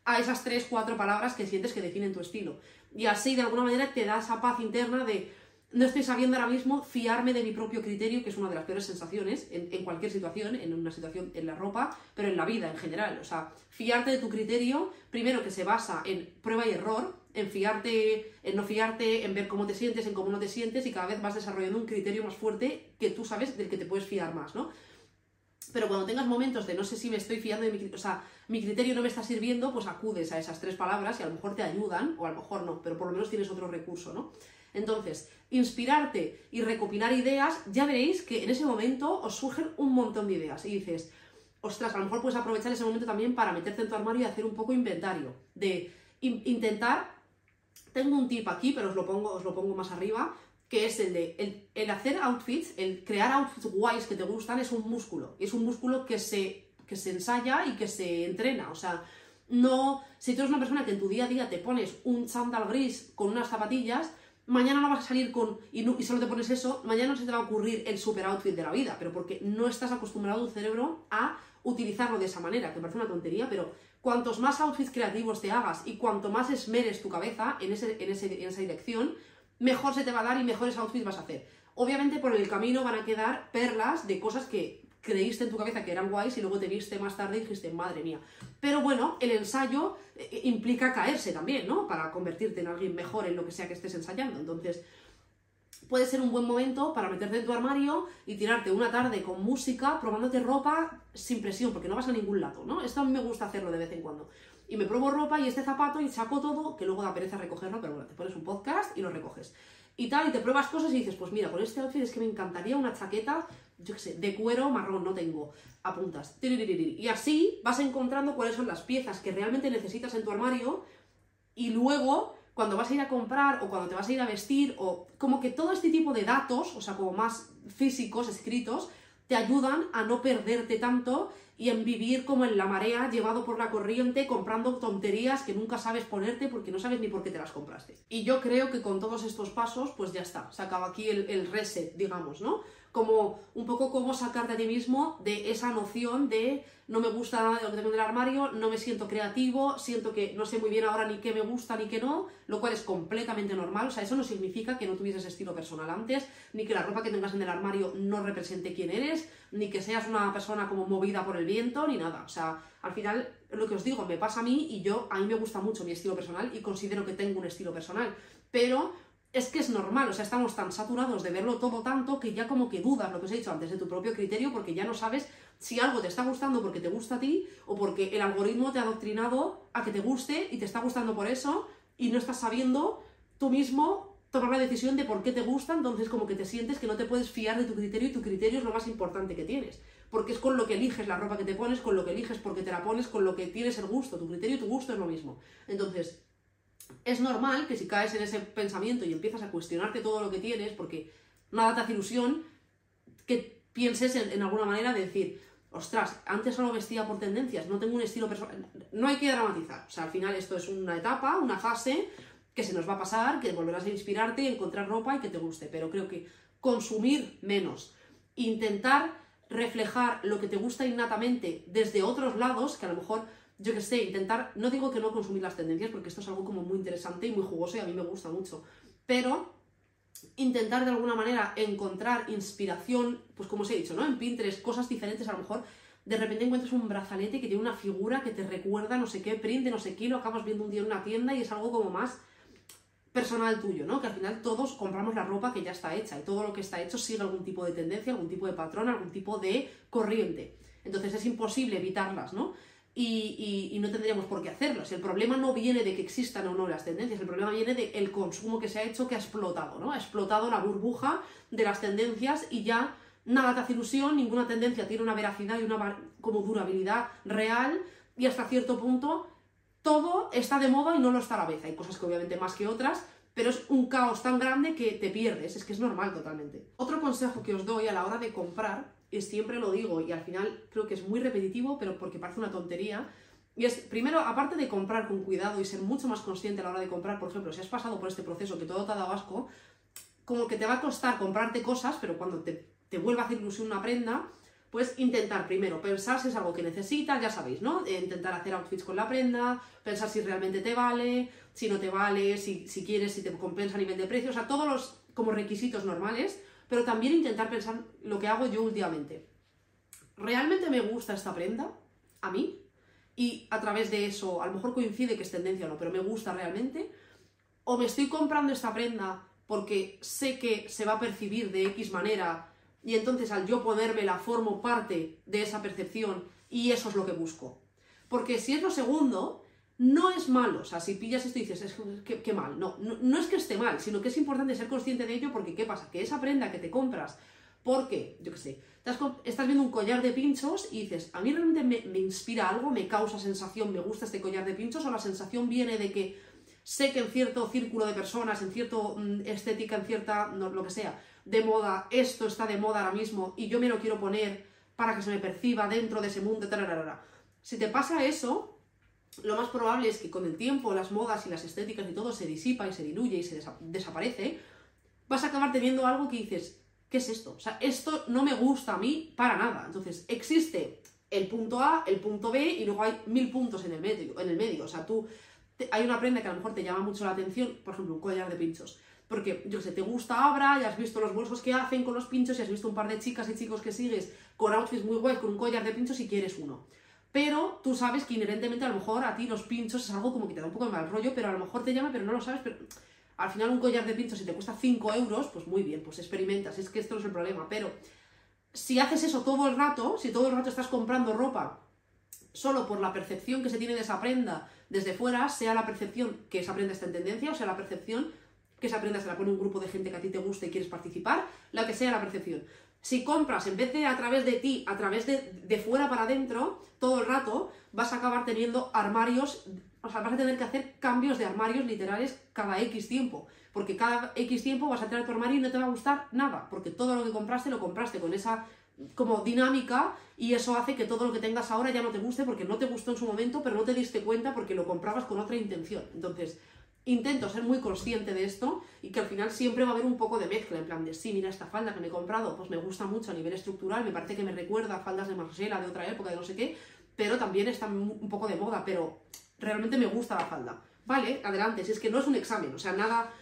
a esas tres, cuatro palabras que sientes que definen tu estilo. Y así de alguna manera te da esa paz interna de no estoy sabiendo ahora mismo fiarme de mi propio criterio, que es una de las peores sensaciones en, cualquier situación, en una situación en la ropa, pero en la vida en general. O sea, fiarte de tu criterio, primero que se basa en prueba y error, en fiarte, en no fiarte, en ver cómo te sientes, en cómo no te sientes, y cada vez vas desarrollando un criterio más fuerte que tú sabes del que te puedes fiar más, ¿no? Pero cuando tengas momentos de no sé si me estoy fiando de mi criterio, o sea, mi criterio no me está sirviendo, pues acudes a esas tres palabras y a lo mejor te ayudan, o a lo mejor no, pero por lo menos tienes otro recurso, ¿no? Entonces, inspirarte y recopilar ideas, ya veréis que en ese momento os surgen un montón de ideas y dices, ostras, a lo mejor puedes aprovechar ese momento también para meterte en tu armario y hacer un poco inventario, de intentar, tengo un tip aquí, pero os lo pongo, os lo pongo más arriba, que es el de el, hacer outfits, el crear outfits guays que te gustan es un músculo, es un músculo que se, que se ensaya y que se entrena, o sea, no, si tú eres una persona que en tu día a día te pones un sandal gris con unas zapatillas, mañana no vas a salir con y, solo te pones eso, mañana no se te va a ocurrir el super outfit de la vida, pero porque no estás acostumbrado tu cerebro a utilizarlo de esa manera, que parece una tontería, pero cuantos más outfits creativos te hagas y cuanto más esmeres tu cabeza en, ese, en, ese, en esa dirección, mejor se te va a dar y mejores outfits vas a hacer. obviamente por el camino van a quedar perlas de cosas que creíste en tu cabeza que eran guays y luego te viste más tarde y dijiste, madre mía. Pero bueno, el ensayo eh, implica caerse también, ¿no? Para convertirte en alguien mejor en lo que sea que estés ensayando. Entonces, puede ser un buen momento para meterte en tu armario y tirarte una tarde con música, probándote ropa sin presión, porque no vas a ningún lado, ¿no? Esto a mí me gusta hacerlo de vez en cuando. Y me pruebo ropa y este zapato y saco todo, que luego da pereza recogerlo, pero bueno, te pones un podcast y lo recoges. Y tal, y te pruebas cosas y dices, pues mira, con este outfit es que me encantaría una chaqueta, yo qué sé, de cuero marrón, no tengo, apuntas. Y así vas encontrando cuáles son las piezas que realmente necesitas en tu armario y luego cuando vas a ir a comprar o cuando te vas a ir a vestir o como que todo este tipo de datos, o sea, como más físicos, escritos, te ayudan a no perderte tanto y en vivir como en la marea, llevado por la corriente, comprando tonterías que nunca sabes ponerte porque no sabes ni por qué te las compraste. Y yo creo que con todos estos pasos, pues ya está, se acaba aquí el, el reset, digamos, ¿no? Como un poco cómo sacarte a ti mismo de esa noción de no me gusta nada de lo que tengo en el armario, no me siento creativo, siento que no sé muy bien ahora ni qué me gusta ni qué no, lo cual es completamente normal, o sea, eso no significa que no tuvieses estilo personal antes, ni que la ropa que tengas en el armario no represente quién eres, ni que seas una persona como movida por el viento, ni nada, o sea, al final lo que os digo, me pasa a mí y yo, a mí me gusta mucho mi estilo personal y considero que tengo un estilo personal, pero es que es normal, o sea, estamos tan saturados de verlo todo tanto que ya como que dudas lo que os he dicho antes de tu propio criterio porque ya no sabes si algo te está gustando porque te gusta a ti o porque el algoritmo te ha adoctrinado a que te guste y te está gustando por eso y no estás sabiendo tú mismo tomar la decisión de por qué te gusta, entonces como que te sientes que no te puedes fiar de tu criterio y tu criterio es lo más importante que tienes, porque es con lo que eliges la ropa que te pones, con lo que eliges porque te la pones, con lo que tienes el gusto, tu criterio y tu gusto es lo mismo. Entonces, es normal que si caes en ese pensamiento y empiezas a cuestionarte todo lo que tienes, porque nada te hace ilusión, que pienses en, alguna manera de decir, ostras, antes solo vestía por tendencias, no tengo un estilo personal. No hay que dramatizar. O sea, al final esto es una etapa, una fase que se nos va a pasar, que volverás a inspirarte, encontrar ropa y que te guste. Pero creo que consumir menos, intentar reflejar lo que te gusta innatamente desde otros lados, que a lo mejor yo que sé, intentar, no digo que no consumir las tendencias, porque esto es algo como muy interesante y muy jugoso y a mí me gusta mucho, pero intentar de alguna manera encontrar inspiración, pues como os he dicho, ¿no? En Pinterest, cosas diferentes, a lo mejor de repente encuentras un brazalete que tiene una figura que te recuerda no sé qué print, no sé qué, lo acabas viendo un día en una tienda y es algo como más personal tuyo, ¿no? Que al final todos compramos la ropa que ya está hecha y todo lo que está hecho sigue algún tipo de tendencia, algún tipo de patrón, algún tipo de corriente. Entonces es imposible evitarlas, ¿no? Y, no tendríamos por qué hacerlo. Si el problema no viene de que existan o no las tendencias, el problema viene del consumo que se ha hecho que ha explotado, ¿no? Ha explotado la burbuja de las tendencias y ya nada te hace ilusión, ninguna tendencia tiene una veracidad y una como durabilidad real y hasta cierto punto todo está de moda y no lo está a la vez. Hay cosas que obviamente más que otras, pero es un caos tan grande que te pierdes, es que es normal totalmente. Otro consejo que os doy a la hora de comprar y siempre lo digo y al final creo que es muy repetitivo, pero porque parece una tontería. Y es, primero, aparte de comprar con cuidado y ser mucho más consciente a la hora de comprar, por ejemplo, si has pasado por este proceso que todo te ha dado asco, como que te va a costar comprarte cosas, pero cuando te, te vuelva a hacer ilusión una prenda, pues intentar primero pensar si es algo que necesitas, ya sabéis, ¿no? Eh, intentar hacer outfits con la prenda, pensar si realmente te vale, si no te vale, si, si quieres, si te compensa a nivel de precio, o sea, todos los como requisitos normales pero también intentar pensar lo que hago yo últimamente. ¿Realmente me gusta esta prenda? ¿A mí? Y a través de eso, a lo mejor coincide que es tendencia o no, pero me gusta realmente. ¿O me estoy comprando esta prenda porque sé que se va a percibir de X manera y entonces al yo ponérmela formo parte de esa percepción y eso es lo que busco? Porque si es lo segundo, no es malo. O sea, si pillas esto y dices, es que, mal. No, no, es que esté mal, sino que es importante ser consciente de ello porque ¿qué pasa? Que esa prenda que te compras, porque, yo qué sé, estás viendo un collar de pinchos y dices, a mí realmente me, inspira algo, me causa sensación, me gusta este collar de pinchos, o la sensación viene de que sé que en cierto círculo de personas, en cierto mm, estética, en cierta, lo que sea, de moda, esto está de moda ahora mismo y yo me lo quiero poner para que se me perciba dentro de ese mundo, Si te pasa eso, lo más probable es que con el tiempo las modas y las estéticas y todo se disipa y se diluye y se desaparece, vas a acabar teniendo algo que dices, ¿qué es esto? O sea, esto no me gusta a mí para nada. Entonces, existe el punto A, el punto B y luego hay mil puntos en el medio. En el medio. O sea, tú hay una prenda que a lo mejor te llama mucho la atención, por ejemplo, un collar de pinchos. porque, yo sé, te gusta Abra, y has visto los bolsos que hacen con los pinchos, y has visto un par de chicas y chicos que sigues con outfits muy guays, con un collar de pinchos y quieres uno. Pero tú sabes que inherentemente a lo mejor a ti los pinchos es algo como que te da un poco de mal rollo, pero a lo mejor te llama, pero no lo sabes, pero al final un collar de pinchos si te cuesta 5 euros, pues muy bien, pues experimentas, es que esto no es el problema, pero si haces eso todo el rato, si todo el rato estás comprando ropa solo por la percepción que se tiene de esa prenda desde fuera, sea la percepción que esa prenda está en tendencia, o sea la percepción que esa prenda se la pone un grupo de gente que a ti te gusta y quieres participar, la que sea la percepción. Si compras en vez de a través de ti, a través de, de fuera para adentro, todo el rato, vas a acabar teniendo armarios, o sea, vas a tener que hacer cambios de armarios literales cada X tiempo. Porque cada X tiempo vas a a tu armario y no te va a gustar nada, porque todo lo que compraste lo compraste con esa como dinámica y eso hace que todo lo que tengas ahora ya no te guste porque no te gustó en su momento, pero no te diste cuenta porque lo comprabas con otra intención. Entonces, intento ser muy consciente de esto y que al final siempre va a haber un poco de mezcla, en plan de, sí, mira esta falda que me he comprado, pues me gusta mucho a nivel estructural, me parece que me recuerda a faldas de Marcela de otra época, de no sé qué, pero también está un poco de moda, pero realmente me gusta la falda. Vale, adelante, si es que no es un examen, o sea, nada,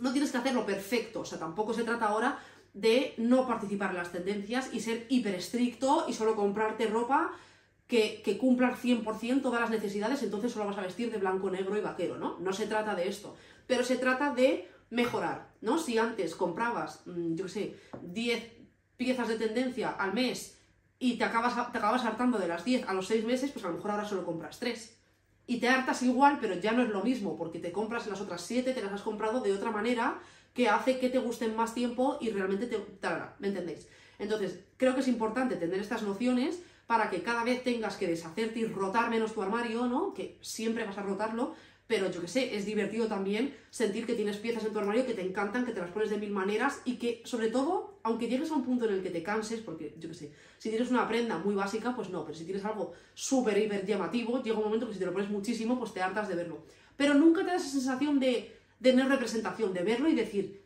no tienes que hacerlo perfecto, o sea, tampoco se trata ahora de no participar en las tendencias y ser hiper estricto y solo comprarte ropa que, que cumpla al 100% todas las necesidades, entonces solo vas a vestir de blanco, negro y vaquero, ¿no? No se trata de esto, pero se trata de mejorar, ¿no? Si antes comprabas, mm, yo qué sé, 10 piezas de tendencia al mes y te acabas, te acabas hartando de las 10 a los 6 meses, pues a lo mejor ahora solo compras 3. Y te hartas igual, pero ya no es lo mismo, porque te compras las otras 7, te las has comprado de otra manera que hace que te gusten más tiempo y realmente te... ¿Me entendéis? Entonces, creo que es importante tener estas nociones para que cada vez tengas que deshacerte y rotar menos tu armario, ¿no? Que siempre vas a rotarlo, pero yo que sé, es divertido también sentir que tienes piezas en tu armario que te encantan, que te las pones de mil maneras y que, sobre todo, aunque llegues a un punto en el que te canses, porque yo que sé, si tienes una prenda muy básica, pues no, pero si tienes algo súper, hiper llamativo, llega un momento que si te lo pones muchísimo, pues te hartas de verlo. Pero nunca te da esa sensación de tener representación, de verlo y decir,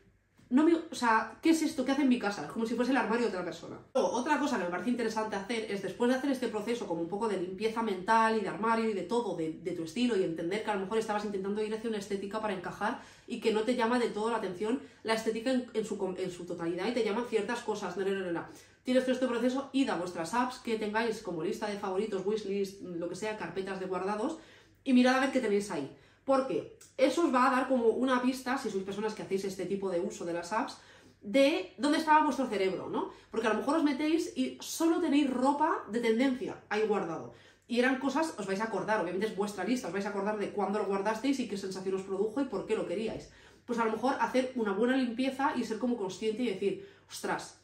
no me, o sea, ¿qué es esto? ¿Qué hace en mi casa? Como si fuese el armario de otra persona. otra cosa que me parece interesante hacer es después de hacer este proceso como un poco de limpieza mental y de armario y de todo, de, tu estilo y entender que a lo mejor estabas intentando ir hacia una estética para encajar y que no te llama de todo la atención la estética en, su, en su, totalidad y te llaman ciertas cosas. No, no, no, Tienes todo este proceso, id a vuestras apps que tengáis como lista de favoritos, wishlist, lo que sea, carpetas de guardados y mirad a ver qué tenéis ahí. Porque eso os va a dar como una pista, si sois personas que hacéis este tipo de uso de las apps, de dónde estaba vuestro cerebro, ¿no? Porque a lo mejor os metéis y solo tenéis ropa de tendencia ahí guardado. Y eran cosas, os vais a acordar, obviamente es vuestra lista, os vais a acordar de cuándo lo guardasteis y qué sensación os produjo y por qué lo queríais. Pues a lo mejor hacer una buena limpieza y ser como consciente y decir, ostras,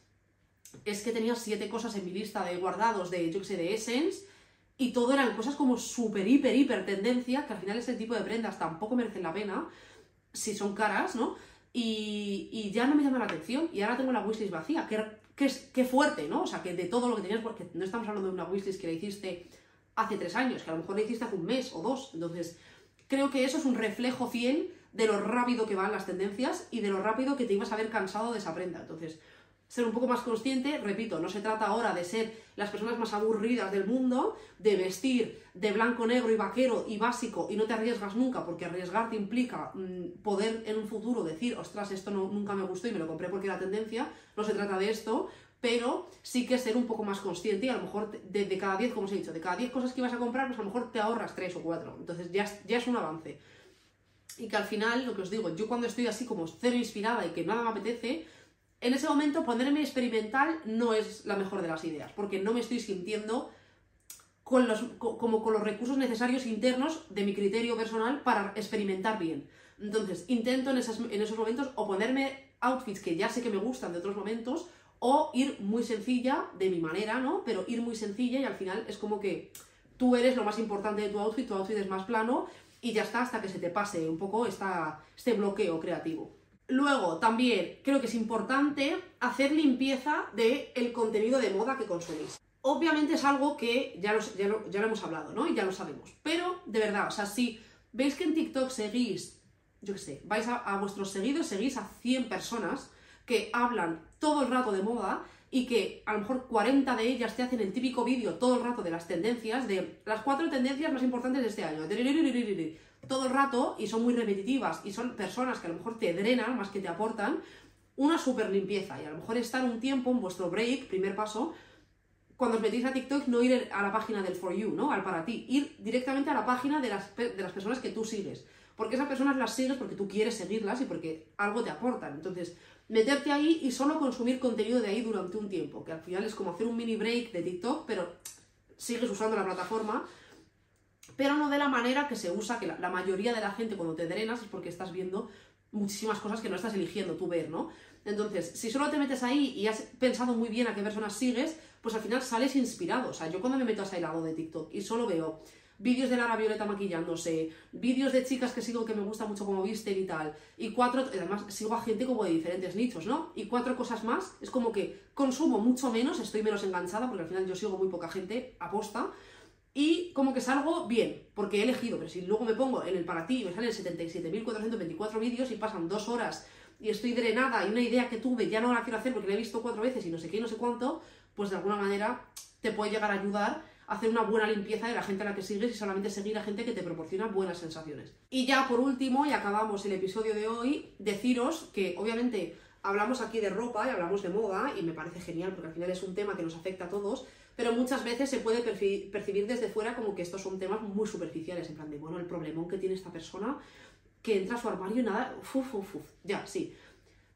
es que tenía siete cosas en mi lista de guardados de, yo qué sé, de Essence y todo eran cosas como súper, hiper, hiper tendencia, que al final ese tipo de prendas tampoco merecen la pena, si son caras, ¿no? Y, ya no me llama la atención, y ahora tengo la wishlist vacía, que, que, que fuerte, ¿no? O sea, que de todo lo que tenías, porque no estamos hablando de una wishlist que la hiciste hace tres años, que a lo mejor la hiciste hace un mes o dos, entonces creo que eso es un reflejo fiel de lo rápido que van las tendencias y de lo rápido que te ibas a ver cansado de esa prenda, entonces ser un poco más consciente, repito, no se trata ahora de ser las personas más aburridas del mundo, de vestir de blanco, negro y vaquero y básico y no te arriesgas nunca, porque arriesgarte implica mm, poder en un futuro decir, ostras, esto no, nunca me gustó y me lo compré porque era tendencia, no se trata de esto, pero sí que ser un poco más consciente y a lo mejor de, cada 10, como os he dicho, de cada 10 cosas que ibas a comprar, pues a lo mejor te ahorras 3 o 4, entonces ya, ya es un avance. Y que al final, lo que os digo, yo cuando estoy así como cero inspirada y que nada me apetece, en ese momento ponerme experimental no es la mejor de las ideas, porque no me estoy sintiendo con los, como con los recursos necesarios internos de mi criterio personal para experimentar bien. Entonces, intento en, en esos momentos o ponerme outfits que ya sé que me gustan de otros momentos, o ir muy sencilla de mi manera, ¿no? Pero ir muy sencilla y al final es como que tú eres lo más importante de tu outfit, tu outfit es más plano y ya está hasta que se te pase un poco esta, este bloqueo creativo. Luego, también creo que es importante hacer limpieza del el contenido de moda que consumís. Obviamente es algo que ya lo, ya, hemos hablado, ¿no? Y ya lo sabemos. Pero, de verdad, o sea, si veis que en TikTok seguís, yo qué sé, vais a, vuestros seguidos, seguís a 100 personas que hablan todo el rato de moda, y que a lo mejor 40 de ellas te hacen el típico vídeo todo el rato de las tendencias, de las cuatro tendencias más importantes de este año, todo el rato y son muy repetitivas y son personas que a lo mejor te drenan más que te aportan, una super limpieza y a lo mejor estar un tiempo en vuestro break, primer paso, cuando os metís a TikTok no ir a la página del For You, ¿no? Al para ti, ir directamente a la página de las, de las personas que tú sigues. Porque esas personas las sigues porque tú quieres seguirlas y porque algo te aportan. Entonces, meterte ahí y solo consumir contenido de ahí durante un tiempo, que al final es como hacer un mini break de TikTok, pero sigues usando la plataforma, pero no de la manera que se usa, que la, mayoría de la gente cuando te drenas es porque estás viendo muchísimas cosas que no estás eligiendo tú ver, ¿no? Entonces, si solo te metes ahí y has pensado muy bien a qué personas sigues, pues al final sales inspirado. O sea, yo cuando me meto a ese lado de TikTok y solo veo vídeos de Lara Violeta maquillándose, vídeos de chicas que sigo que me gusta mucho como visten y tal, y cuatro, además sigo a gente como de diferentes nichos, ¿no? Y cuatro cosas más, es como que consumo mucho menos, estoy menos enganchada, porque al final yo sigo muy poca gente aposta, y como que salgo bien, porque he elegido, pero si luego me pongo en el para ti y me salen 77.424 vídeos y pasan dos horas y estoy drenada y una idea que tuve ya no la quiero hacer porque la he visto cuatro veces y no sé qué y no sé cuánto, pues de alguna manera te puede llegar a ayudar hacer una buena limpieza de la gente a la que sigues y solamente seguir a gente que te proporciona buenas sensaciones. Y ya por último, y acabamos el episodio de hoy, deciros que obviamente hablamos aquí de ropa y hablamos de moda y me parece genial porque al final es un tema que nos afecta a todos, pero muchas veces se puede percibir desde fuera como que estos son temas muy superficiales, en plan de, bueno, el problemón que tiene esta persona que entra a su armario y nada, uf, uf, uf, ya, sí.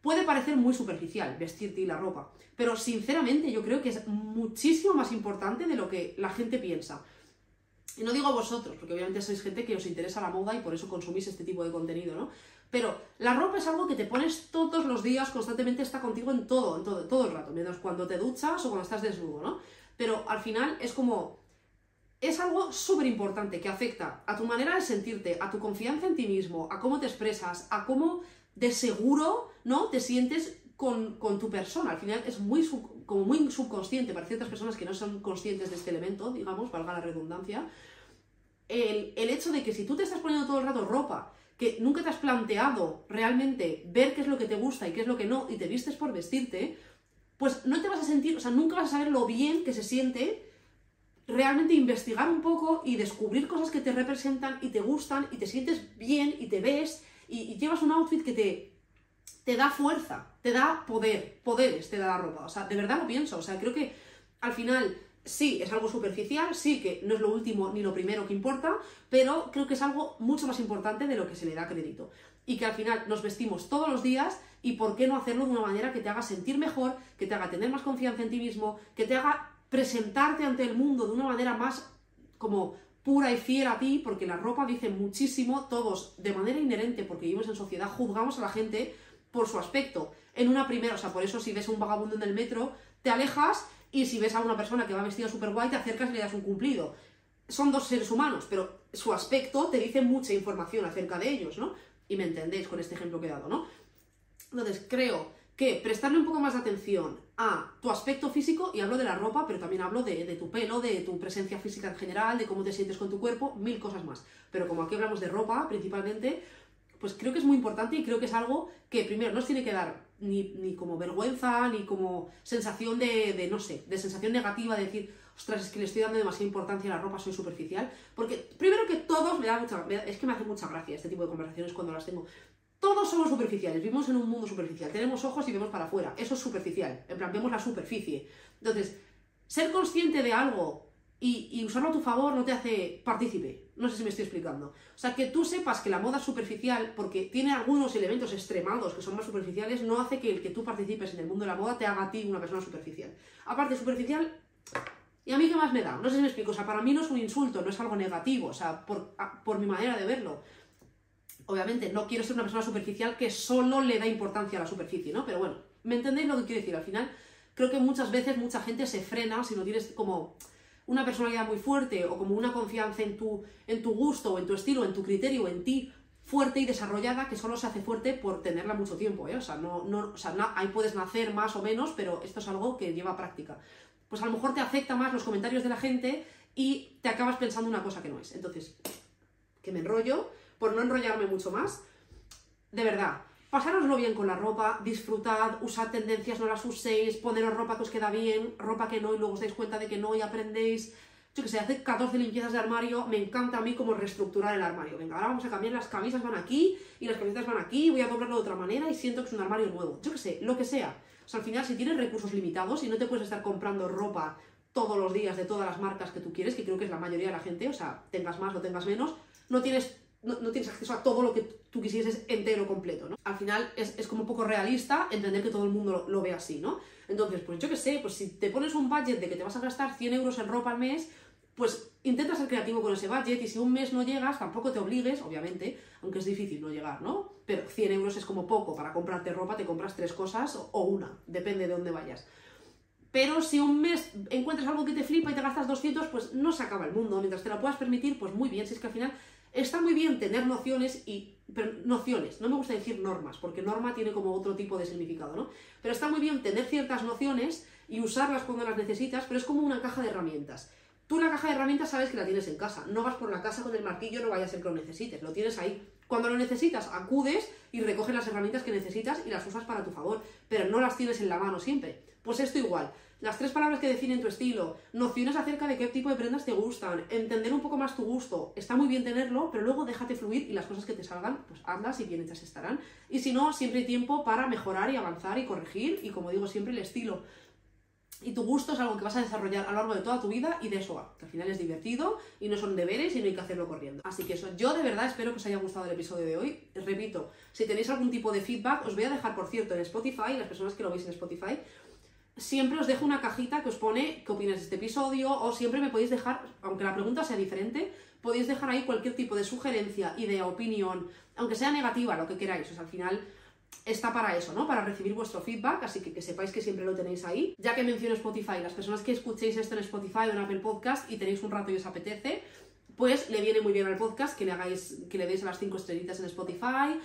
Puede parecer muy superficial vestirte y la ropa, pero sinceramente yo creo que es muchísimo más importante de lo que la gente piensa. Y no digo a vosotros, porque obviamente sois gente que os interesa la moda y por eso consumís este tipo de contenido, ¿no? Pero la ropa es algo que te pones todos los días, constantemente está contigo en todo, en todo, todo el rato, menos cuando te duchas o cuando estás desnudo, ¿no? Pero al final es como es algo súper importante que afecta a tu manera de sentirte, a tu confianza en ti mismo, a cómo te expresas, a cómo de seguro, ¿no? Te sientes con, tu persona. Al final es muy, como muy subconsciente para ciertas personas que no son conscientes de este elemento, digamos, valga la redundancia. El, el hecho de que si tú te estás poniendo todo el rato ropa, que nunca te has planteado realmente ver qué es lo que te gusta y qué es lo que no, y te vistes por vestirte, pues no te vas a sentir, o sea, nunca vas a saber lo bien que se siente realmente investigar un poco y descubrir cosas que te representan y te gustan y te sientes bien y te ves y, llevas un outfit que te, te da fuerza, te da poder, poderes te da la ropa. O sea, de verdad lo pienso. O sea, creo que al final sí, es algo superficial, sí que no es lo último ni lo primero que importa, pero creo que es algo mucho más importante de lo que se le da crédito. Y que al final nos vestimos todos los días y por qué no hacerlo de una manera que te haga sentir mejor, que te haga tener más confianza en ti mismo, que te haga presentarte ante el mundo de una manera más como pura y fiel a ti, porque la ropa dice muchísimo, todos de manera inherente, porque vivimos en sociedad, juzgamos a la gente por su aspecto. En una primera, o sea, por eso si ves a un vagabundo en el metro, te alejas y si ves a una persona que va vestida súper guay, te acercas y le das un cumplido. Son dos seres humanos, pero su aspecto te dice mucha información acerca de ellos, ¿no? Y me entendéis con este ejemplo que he dado, ¿no? Entonces, creo que prestarle un poco más de atención a tu aspecto físico, y hablo de la ropa, pero también hablo de, tu pelo, de tu presencia física en general, de cómo te sientes con tu cuerpo, mil cosas más. Pero como aquí hablamos de ropa principalmente, pues creo que es muy importante y creo que es algo que primero no os tiene que dar ni, como vergüenza, ni como sensación de, de, no sé, de sensación negativa de decir, ostras, es que le estoy dando demasiada importancia a la ropa, soy superficial. Porque primero que todos me da mucha, es que me hace mucha gracia este tipo de conversaciones cuando las tengo. Todos somos superficiales, vivimos en un mundo superficial, tenemos ojos y vemos para afuera, eso es superficial, en plan, vemos la superficie. Entonces, ser consciente de algo y, usarlo a tu favor no te hace partícipe, no sé si me estoy explicando. O sea, que tú sepas que la moda superficial porque tiene algunos elementos extremados que son más superficiales, no hace que el que tú participes en el mundo de la moda te haga a ti una persona superficial. Aparte, superficial ¿Y a mí qué más me da? No sé si me explico. O sea, para mí no es un insulto, no es algo negativo, o sea, por, por mi manera de verlo obviamente no quiero ser una persona superficial que solo le da importancia a la superficie, ¿no? Pero bueno, ¿me entendéis lo que quiero decir? Al final, creo que muchas veces mucha gente se frena si no tienes como una personalidad muy fuerte o como una confianza en tu, en tu gusto o en tu estilo, en tu criterio, en ti fuerte y desarrollada que solo se hace fuerte por tenerla mucho tiempo, ¿eh? O sea, no, no, o sea ahí puedes nacer más o menos, pero esto es algo que lleva práctica. Pues a lo mejor te afecta más los comentarios de la gente y te acabas pensando una cosa que no es. Entonces, que me enrollo, por no enrollarme mucho más, de verdad, pasároslo bien con la ropa, disfrutad, usad tendencias, no las uséis, poneros ropa que os queda bien, ropa que no y luego os dais cuenta de que no y aprendéis. Yo que sé, hace 14 limpiezas de armario, me encanta a mí como reestructurar el armario. Venga, ahora vamos a cambiar, las camisas van aquí y las camisetas van aquí, voy a doblarlo de otra manera y siento que es un armario nuevo. Yo que sé, lo que sea. O sea, al final, si tienes recursos limitados y no te puedes estar comprando ropa todos los días de todas las marcas que tú quieres, que creo que es la mayoría de la gente, o sea, tengas más o tengas menos, no tienes no, tienes acceso a todo lo que tú quisieses entero, completo, ¿no? Al final es, es como un poco realista entender que todo el mundo lo, ve así, ¿no? Entonces, pues yo qué sé, pues si te pones un budget de que te vas a gastar 100 euros en ropa al mes, pues intenta ser creativo con ese budget y si un mes no llegas, tampoco te obligues, obviamente, aunque es difícil no llegar, ¿no? Pero 100 euros es como poco para comprarte ropa, te compras tres cosas o una, depende de dónde vayas. Pero si un mes encuentras algo que te flipa y te gastas 200, pues no se acaba el mundo. Mientras te lo puedas permitir, pues muy bien. Si es que al final Está muy bien tener nociones y nociones, no me gusta decir normas, porque norma tiene como otro tipo de significado, ¿no? Pero está muy bien tener ciertas nociones y usarlas cuando las necesitas, pero es como una caja de herramientas. Tú la caja de herramientas sabes que la tienes en casa, no vas por la casa con el martillo, no vaya a ser que lo necesites, lo tienes ahí. Cuando lo necesitas, acudes y recoges las herramientas que necesitas y las usas para tu favor, pero no las tienes en la mano siempre. Pues esto igual, las tres palabras que definen tu estilo, nociones acerca de qué tipo de prendas te gustan, entender un poco más tu gusto. Está muy bien tenerlo, pero luego déjate fluir y las cosas que te salgan, pues hazlas y bien hechas estarán. Y si no, siempre hay tiempo para mejorar y avanzar y corregir y como digo siempre el estilo. Y tu gusto es algo que vas a desarrollar a lo largo de toda tu vida y de eso va, que al final es divertido y no son deberes y no hay que hacerlo corriendo. Así que eso, yo de verdad espero que os haya gustado el episodio de hoy. Repito, si tenéis algún tipo de feedback, os voy a dejar, por cierto, en Spotify, las personas que lo veis en Spotify, siempre os dejo una cajita que os pone qué opinas de este episodio o siempre me podéis dejar, aunque la pregunta sea diferente, podéis dejar ahí cualquier tipo de sugerencia, idea, opinión, aunque sea negativa, lo que queráis. O sea, al final está para eso, ¿no? Para recibir vuestro feedback, así que que sepáis que siempre lo tenéis ahí. Ya que menciono Spotify, las personas que escuchéis esto en Spotify o en Apple Podcast y tenéis un rato y os apetece, pues le viene muy bien al podcast que le hagáis, que le deis a las 5 estrellitas en Spotify,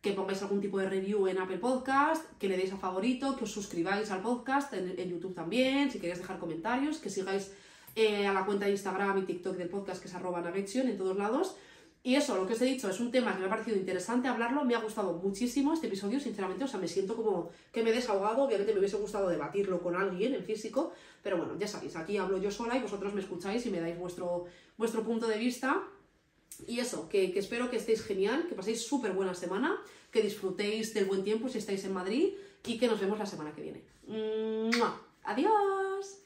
que pongáis algún tipo de review en Apple Podcast, que le deis a favorito, que os suscribáis al podcast en, YouTube también, si queréis dejar comentarios, que sigáis eh, a la cuenta de Instagram y TikTok del podcast que es arroba en todos lados. Y eso, lo que os he dicho, es un tema que me ha parecido interesante hablarlo, me ha gustado muchísimo este episodio, sinceramente, o sea, me siento como que me he desahogado, obviamente me hubiese gustado debatirlo con alguien en físico, pero bueno, ya sabéis, aquí hablo yo sola y vosotros me escucháis y me dais vuestro, vuestro punto de vista y eso, que, espero que estéis genial, que paséis súper buena semana, que disfrutéis del buen tiempo si estáis en Madrid y que nos vemos la semana que viene. ¡Adiós!